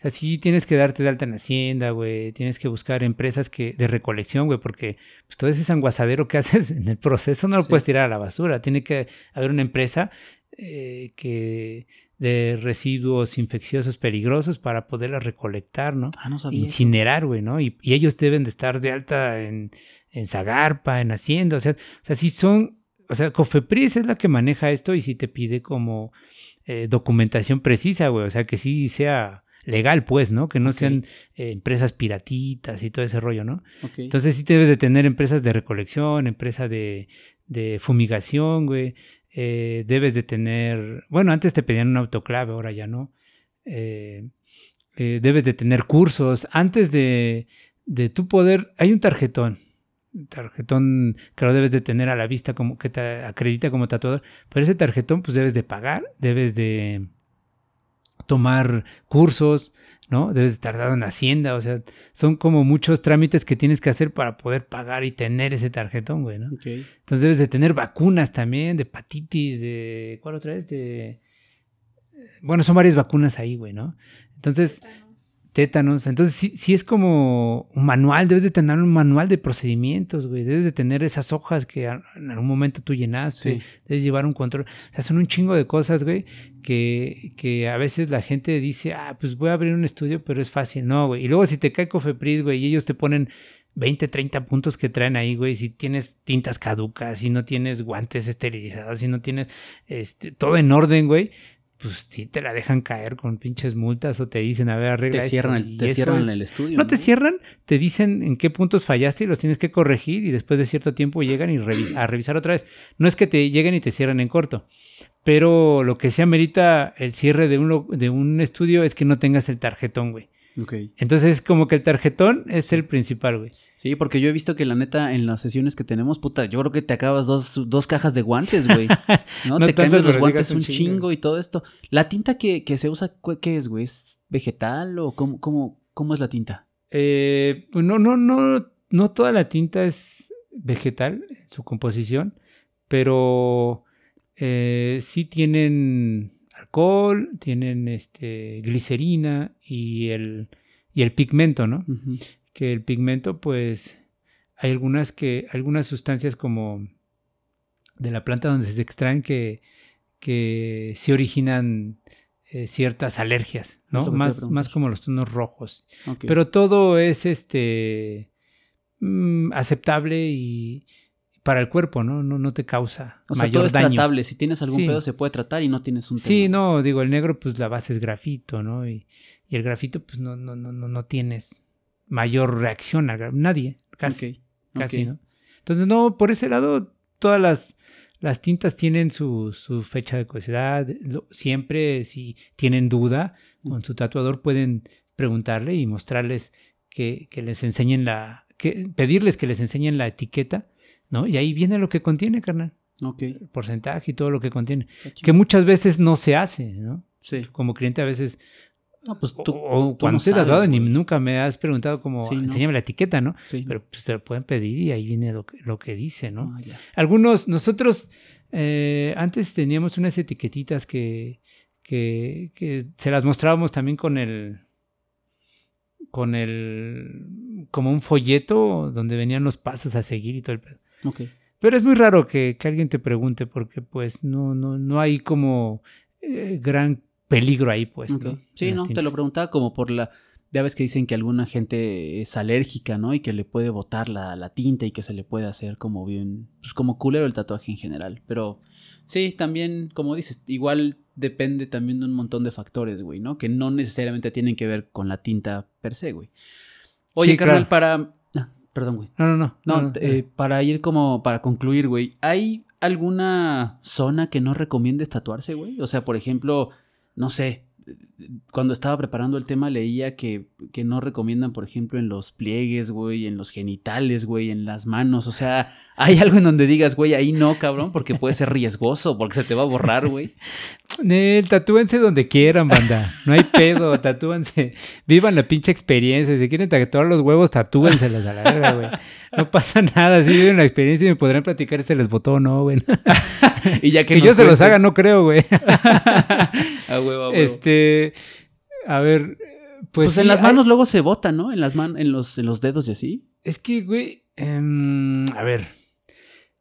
sea, sí tienes que darte de alta en Hacienda, güey, tienes que buscar empresas que de recolección, güey, porque pues, todo ese sanguasadero que haces en el proceso no lo Sí. puedes tirar a la basura, tiene que haber una empresa eh, que de residuos infecciosos peligrosos para poderla recolectar, ¿no? Ah, no sabía. incinerar, güey, ¿no? Y, y ellos deben de estar de alta en, en Zagarpa, en Hacienda, o sea, o sea, si son, o sea, Cofepris es la que maneja esto y si te pide como eh, documentación precisa, güey, o sea, que sí sea legal, pues, ¿no? Que no sean eh, empresas piratitas y todo ese rollo, ¿no? Ok. Entonces sí debes de tener empresas de recolección, empresa de, de fumigación, güey. Eh, debes de tener, bueno, antes te pedían un autoclave, ahora ya no. Eh, debes de tener cursos. Antes de, de tu poder, hay un tarjetón. Tarjetón que lo debes de tener a la vista como que te acredita como tatuador. Pero ese tarjetón pues debes de pagar, debes de tomar cursos, ¿no? Debes de estar dado en Hacienda, o sea, son como muchos trámites que tienes que hacer para poder pagar y tener ese tarjetón, güey, ¿no? Entonces debes de tener vacunas también, de hepatitis, de... ¿Cuál otra vez? De... Bueno, son varias vacunas ahí, güey, ¿no? Entonces, tétanos. Entonces, sí, sí es como un manual, debes de tener un manual de procedimientos, güey. Debes de tener esas hojas que a- en algún momento tú llenaste. Sí. Debes llevar un control. O sea, son un chingo de cosas, güey, que, que a veces la gente dice, ah, pues voy a abrir un estudio, pero es fácil. No, güey. Y luego si te cae Cofepris, güey, y ellos te ponen 20, 30 puntos que traen ahí, güey, si tienes tintas caducas, si no tienes guantes esterilizados, si no tienes este, todo en orden, güey, pues sí te la dejan caer con pinches multas o te dicen, a ver, arregla Te esto", cierran, el, te cierran es- el estudio. no te cierran, te dicen en qué puntos fallaste y los tienes que corregir y después de cierto tiempo llegan y revis- a revisar otra vez. No es que te lleguen y te cierran en corto, pero lo que se amerita el cierre de un, de un estudio es que no tengas el tarjetón, güey. Ok. Entonces, como que el tarjetón es el principal, güey. Sí, porque yo he visto que la neta en las sesiones que tenemos, puta, yo creo que te acabas dos, dos cajas de guantes, güey. ¿No? No te cambias los guantes un chingo. chingo. y todo esto. ¿La tinta que, que se usa, qué es, güey? ¿Es vegetal o cómo, cómo, cómo es la tinta? Eh, pues no, no, no, no toda la tinta es vegetal, su composición, pero eh, sí tienen alcohol, tienen este glicerina y el, y el pigmento, ¿no? Que el pigmento, pues, hay algunas que, algunas sustancias como de la planta donde se extraen que, que sí originan eh, ciertas alergias, ¿no? Más, más como los tonos rojos. Pero todo es este mm, aceptable y para el cuerpo, ¿no? No, no te causa o sea, mayor todo es daño. tratable. Si tienes algún Sí. pedo, se puede tratar y no tienes un Sí, tema. no, digo, el negro, pues la base es grafito, ¿no? Y, y el grafito, pues no, no, no, no, no tienes mayor reacción gra- Nadie, casi, casi. ¿no? Entonces, no, por ese lado, todas las, las tintas tienen su, su fecha de. Lo- Siempre, si tienen duda con su tatuador, pueden preguntarle y mostrarles que, que les enseñen la. Que, pedirles que les enseñen la etiqueta, ¿no? Y ahí viene lo que contiene, carnal. Ok. El porcentaje y todo lo que contiene. Que muchas veces no se hace, ¿no? Sí. Como cliente a veces. No, pues tú, o tú cuando no estoy tatuado, sabes, ni nunca me has preguntado como, Sí, ¿no? enséñame la etiqueta, ¿no? Sí. Pero pues te lo pueden pedir y ahí viene lo que, lo que dice, ¿no? Ah. Algunos, nosotros eh, antes teníamos unas etiquetitas que, que, que se las mostrábamos también con el, con el, como un folleto donde venían los pasos a seguir y todo el pedo. Pero es muy raro que, que alguien te pregunte porque pues no, no, no hay como eh, gran peligro ahí, pues. ¿no? Sí, no, te lo preguntaba como por la... Ya ves que dicen que alguna gente es alérgica, ¿no? Y que le puede botar la, la tinta y que se le puede hacer como bien... Pues como culero el tatuaje en general. Pero sí, también, como dices, igual depende también de un montón de factores, güey, ¿no? Que no necesariamente tienen que ver con la tinta per se, güey. Oye, Sí, carnal, claro. para... perdón, güey. No, no, no. No, no, eh, para ir como, para concluir, güey, ¿hay alguna zona que no recomiendes tatuarse, güey? O sea, por ejemplo, no sé, cuando estaba preparando el tema leía que, que no recomiendan, por ejemplo, en los pliegues, güey, en los genitales, güey, en las manos. O sea, hay algo en donde digas, güey, ahí no, cabrón, porque puede ser riesgoso, porque se te va a borrar, güey. Nel, tatúense donde quieran, banda. No hay pedo, tatúense. Vivan la pinche experiencia. Si quieren tatuar los huevos, tatúenselos a la verga, güey. No pasa nada. Si viven la experiencia y me podrán platicar si les votó o no, güey. y ya que, Que yo se los haga, no creo, güey. a huevo, a huevo. Este, a ver, pues, pues en las hay- manos luego se bota, ¿no? En las man en los, en los dedos y así. Es que, güey, em, a ver,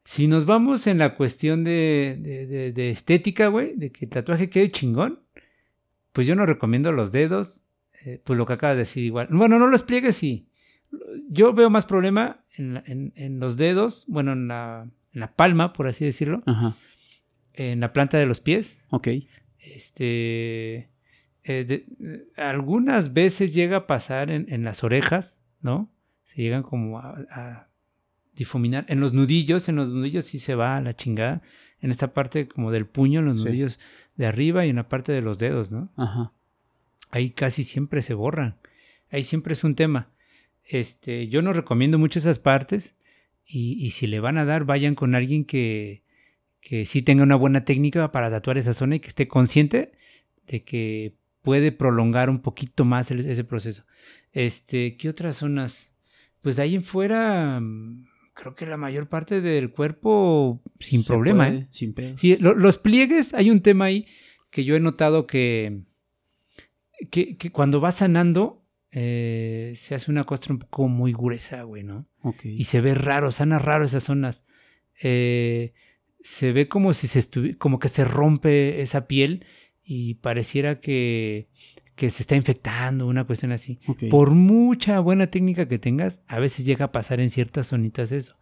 si nos vamos en la cuestión de, de- de- de estética, güey, de que el tatuaje quede chingón, pues yo no recomiendo los dedos, eh, pues lo que acabas de decir igual. Bueno, no los pliegues, sí. Yo veo más problema en, la- en- en los dedos, bueno, en la, en la palma, por así decirlo, Ajá. en la planta de los pies. Ok. Este. Eh, de- eh, algunas veces llega a pasar en, en las orejas, ¿no? Se llegan como a, a difuminar. En los nudillos, en los nudillos sí se va a la chingada. En esta parte como del puño, en los Sí. nudillos de arriba y en la parte de los dedos, ¿no? Ajá. Ahí casi siempre se borran. Ahí siempre es un tema. Este, yo no recomiendo mucho esas partes. Y, y si le van a dar, vayan con alguien que, que sí tenga una buena técnica para tatuar esa zona y que esté consciente de que puede prolongar un poquito más el- ese proceso. Este, ¿qué otras zonas? Pues de ahí en fuera, mm, creo que la mayor parte del cuerpo sin Se problema. puede, ¿eh? Sin pedo. Sí, lo- los pliegues, hay un tema ahí que yo he notado que, que, que cuando va sanando, eh, se hace una costra un poco muy gruesa, güey, ¿no? Ok. Y se ve raro, sana raro esas zonas. Eh, se ve como si se estuviera, como que se rompe esa piel y pareciera que, que se está infectando, una cuestión así. Por mucha buena técnica que tengas, a veces llega a pasar en ciertas zonitas eso.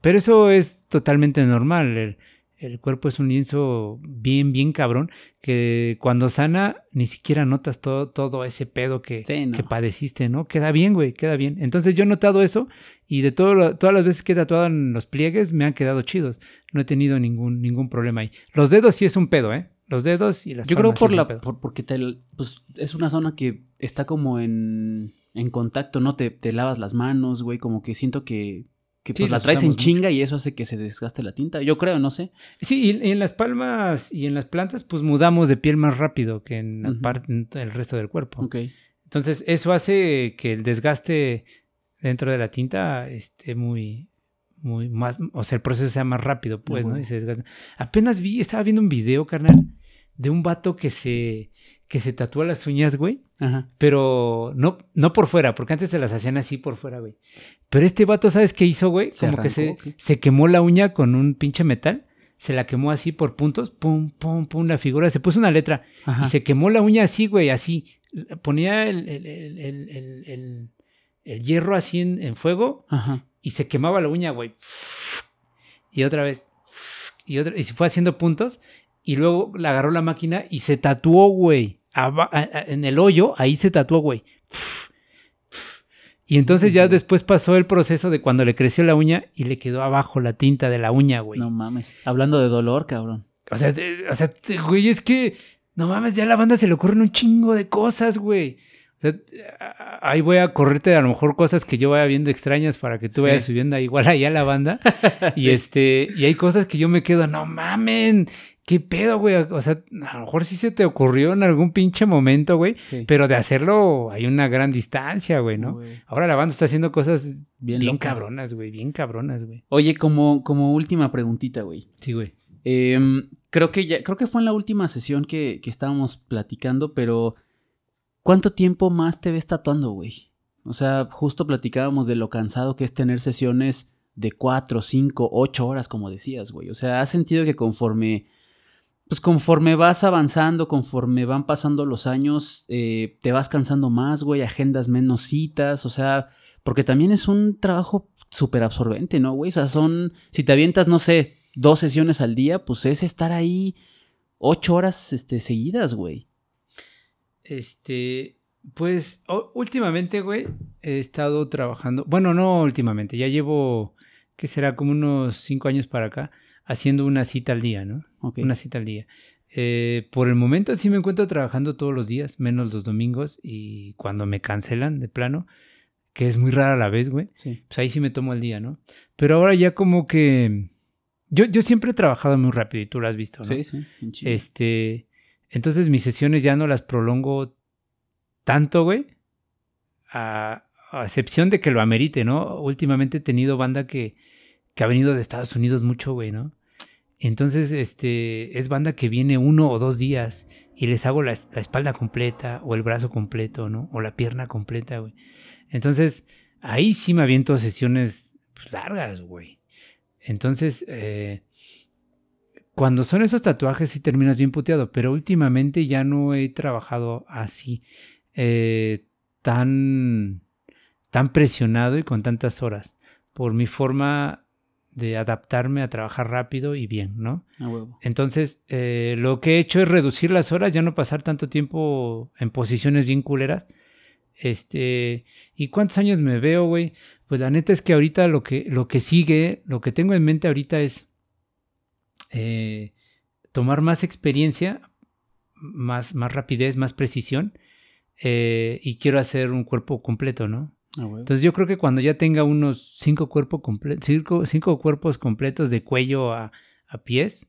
Pero eso es totalmente normal. El, el cuerpo es un lienzo bien, bien cabrón, que cuando sana ni siquiera notas todo, todo ese pedo que, Sí, no. que padeciste, ¿no? Queda bien, güey, queda bien. Entonces yo he notado eso y de todo lo- todas las veces que he tatuado en los pliegues me han quedado chidos. No he tenido ningún, ningún problema ahí. Los dedos sí es un pedo, ¿eh? Los dedos y las Yo creo por la por- porque te, pues, es una zona que está como en, en contacto, ¿no? Te, te lavas las manos, güey, como que siento que, que Sí, pues la traes en mucho. chinga y eso hace que se desgaste la tinta. Yo creo, no sé. Sí, y, y en las palmas y en las plantas, pues mudamos de piel más rápido que en, parte- en el resto del cuerpo. Ok. Entonces, eso hace que el desgaste dentro de la tinta esté muy, muy más, o sea, el proceso sea más rápido, pues, ¿no? Y se desgasta. Apenas vi, estaba viendo un video, carnal, de un vato que se, que se tatúa las uñas, güey, Ajá. pero no, no por fuera, porque antes se las hacían así por fuera, güey. Pero este vato, ¿sabes qué hizo, güey? ¿Se Como que se, se quemó la uña con un pinche metal, se la quemó así por puntos, pum, pum, pum, la figura, se puso una letra Ajá. y se quemó la uña así, güey, así. Ponía el, el- el- el- el- el- el hierro así en, en fuego Ajá. Y se quemaba la uña, güey. Y otra vez. Y, otra, y se fue haciendo puntos. Y luego la agarró la máquina y se tatuó, güey. En el hoyo, ahí se tatuó, güey. Y entonces ya después pasó el proceso de cuando le creció la uña y le quedó abajo la tinta de la uña, güey. No mames. Hablando de dolor, cabrón. O sea, te- o sea, te- güey, es que no mames, ya a la banda se le ocurren un chingo de cosas, güey. O sea, ahí voy a correrte a lo mejor cosas que yo vaya viendo extrañas para que tú Sí. vayas subiendo igual ahí a la banda. Y este, y hay cosas que yo me quedo, no mamen, qué pedo, güey. O sea, a lo mejor sí se te ocurrió en algún pinche momento, güey. Sí. Pero de hacerlo hay una gran distancia, güey, ¿no? Güey. Ahora la banda está haciendo cosas Bien cabronas, güey, bien cabronas, güey. Oye, como, como última preguntita, güey. Sí, güey. Em, creo que ya, creo que fue en la última sesión que, que estábamos platicando, pero ¿cuánto tiempo más te ves tatuando, güey? O sea, justo platicábamos de lo cansado que es tener sesiones de 4, 5, 8 horas, como decías, güey. O sea, ¿has sentido que conforme, pues conforme vas avanzando, conforme van pasando los años, eh, te vas cansando más, güey, agendas menos citas, o sea, porque también es un trabajo súper absorbente, ¿no, güey? O sea, son, si te avientas, no sé, dos sesiones al día, pues es estar ahí ocho horas este, seguidas, güey. Este, pues últimamente, güey, he estado trabajando, bueno, no últimamente, ya llevo, ¿qué será? Como unos cinco años para acá, haciendo una cita al día, ¿no? Ok. Una cita al día. Eh, por el momento sí me encuentro trabajando todos los días, menos los domingos y cuando me cancelan de plano, que es muy rara la vez, güey, Sí. pues ahí sí me tomo el día, ¿no? Pero ahora ya como que... Yo, yo siempre he trabajado muy rápido y tú lo has visto, ¿no? Sí, sí. Este, entonces mis sesiones ya no las prolongo tanto, güey. A, excepción de que lo amerite, ¿no? Últimamente he tenido banda que, que ha venido de Estados Unidos mucho, güey, ¿no? Entonces, este, es banda que viene uno o dos días y les hago la, la espalda completa o el brazo completo, ¿no? O la pierna completa, güey. Entonces, ahí sí me aviento sesiones pues, largas, güey. Entonces, eh, cuando son esos tatuajes sí terminas bien puteado, pero últimamente ya no he trabajado así, eh, tan, tan presionado y con tantas horas, por mi forma de adaptarme a trabajar rápido y bien, ¿no? A huevo. Entonces, eh, lo que he hecho es reducir las horas, ya no pasar tanto tiempo en posiciones bien culeras. Este, ¿y cuántos años me veo, güey? Pues la neta es que ahorita lo que, lo que sigue, lo que tengo en mente ahorita es eh, tomar más experiencia, más, más rapidez, más precisión, eh, y quiero hacer un cuerpo completo, ¿no? A huevo. Entonces yo creo que cuando ya tenga unos cinco, cuerpo comple- cinco, cinco cuerpos completos de cuello a, a pies,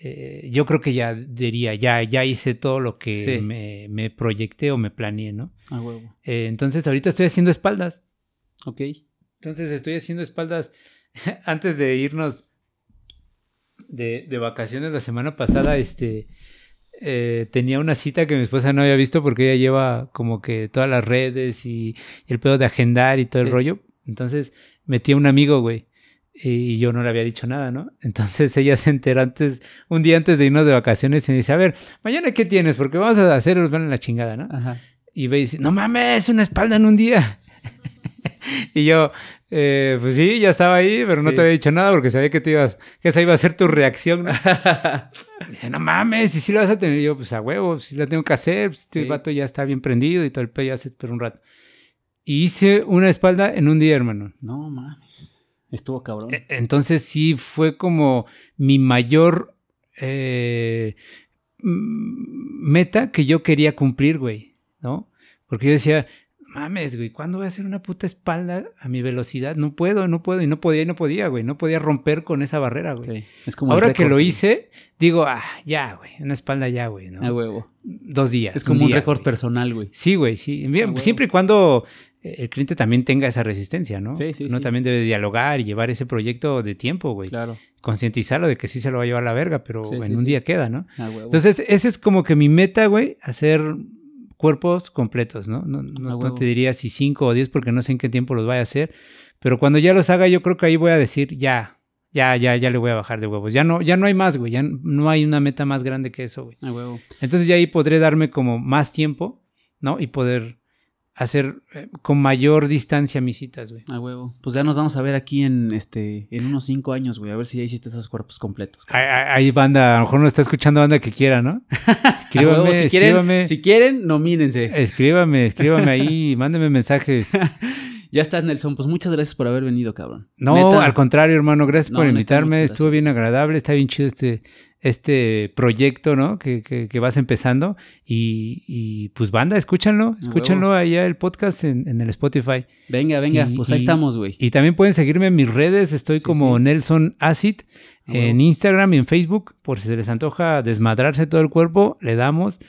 eh, yo creo que ya diría, ya, ya hice todo lo que Sí. me, me proyecté o me planeé, ¿no? A huevo. Eh, entonces ahorita estoy haciendo espaldas. Ok. Entonces estoy haciendo espaldas antes de irnos de, de vacaciones la semana pasada, este... eh, tenía una cita que mi esposa no había visto porque ella lleva como que todas las redes y, y el pedo de agendar y todo el rollo. Entonces metí a un amigo, güey. Y yo no le había dicho nada, ¿no? Entonces ella se enteró antes, un día antes de irnos de vacaciones y me dice, a ver, mañana qué tienes, porque vamos a hacer nos van en la chingada, ¿no? Ajá. Y ve y dice, no mames, una espalda en un día. y yo, eh, pues sí, ya estaba ahí, pero no Sí. te había dicho nada porque sabía que te ibas, que esa iba a ser tu reacción. ¿no? dice, no mames, y si lo vas a tener Y yo, pues a huevo, si la tengo que hacer, pues, este Sí. vato ya está bien prendido y todo el pedo ya se espera un rato. Y hice una espalda en un día, hermano. No mames. Estuvo cabrón. E- Entonces sí fue como mi mayor eh, meta que yo quería cumplir, güey, ¿no? Porque yo decía, mames, güey, ¿cuándo voy a hacer una puta espalda a mi velocidad? No puedo, no puedo, y no podía, y no podía, güey, no podía romper con esa barrera, güey. Sí. Es como Ahora que lo güey. hice, digo, ah, ya, güey, una espalda ya, güey, ¿no? A huevo. Dos días. Es como un día, récord güey. personal, güey. Sí, güey, sí. Bien. Siempre y cuando eh, el cliente también tenga esa resistencia, ¿no? Sí, sí, Uno sí. también debe dialogar y llevar ese proyecto de tiempo, güey. Claro. Concientizarlo de que sí se lo va a llevar a la verga, pero Sí, en sí, un día queda, ¿no? A huevo. Entonces, ese es como que mi meta, güey, hacer cuerpos completos, ¿no? No, no- no te diría si cinco o diez porque no sé en qué tiempo los vaya a hacer, pero cuando ya los haga yo creo que ahí voy a decir, ya, ya, ya, ya le voy a bajar de huevos. Ya no, ya no hay más, güey, ya no hay una meta más grande que eso, güey. A huevo. Entonces ya ahí podré darme como más tiempo, ¿no? Y poder hacer eh, con mayor distancia mis citas, güey. A huevo. Pues ya nos vamos a ver aquí en este en unos cinco años, güey. A ver si ya hiciste esos cuerpos completos. Hay, banda, a lo mejor no está escuchando banda que quiera, ¿no? A huevo, Escríbame, si quieren, escríbame, si quieren, nomínense. escríbame, escríbame ahí, mándeme mensajes. Ya estás, Nelson. Pues muchas gracias por haber venido, cabrón. No, Neta, al contrario, hermano, gracias No, por invitarme, estuvo bien agradable, está bien chido este, este proyecto, ¿no? Que, que- que vas empezando y, y, pues banda, escúchanlo, escúchanlo allá el podcast en, en el Spotify. Venga, venga, Y- pues ahí y- estamos, güey. Y también pueden seguirme en mis redes, estoy Sí, como sí. Nelson Acid en. Instagram y en Facebook, por si se les antoja desmadrarse todo el cuerpo, le damos.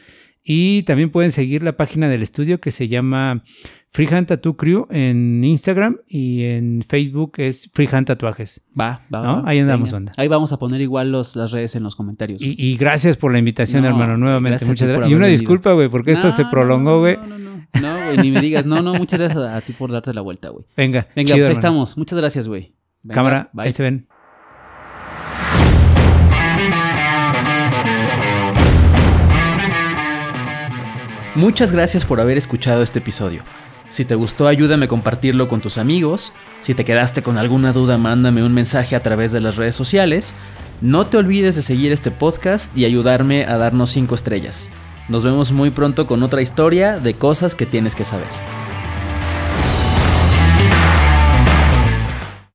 Y también pueden seguir la página del estudio que se llama Freehand Tattoo Crew en Instagram y en Facebook es Freehand Tatuajes. Va, va, ¿No? va. Ahí andamos, Venga. banda. Ahí vamos a poner igual los, las redes en los comentarios. Y, y gracias por la invitación, No, hermano, nuevamente. Muchas gracias. Y una venido. disculpa, güey, porque esto se prolongó, güey. No, no, no. No, güey, ni me digas. No, no, muchas gracias a ti por darte la vuelta, güey. Venga, Venga, chido, pues ahí hermano. estamos. Muchas gracias, güey. Cámara, bye. ahí se ven. Muchas gracias por haber escuchado este episodio. Si te gustó, ayúdame a compartirlo con tus amigos. Si te quedaste con alguna duda, mándame un mensaje a través de las redes sociales. No te olvides de seguir este podcast y ayudarme a darnos 5 estrellas. Nos vemos muy pronto con otra historia de cosas que tienes que saber.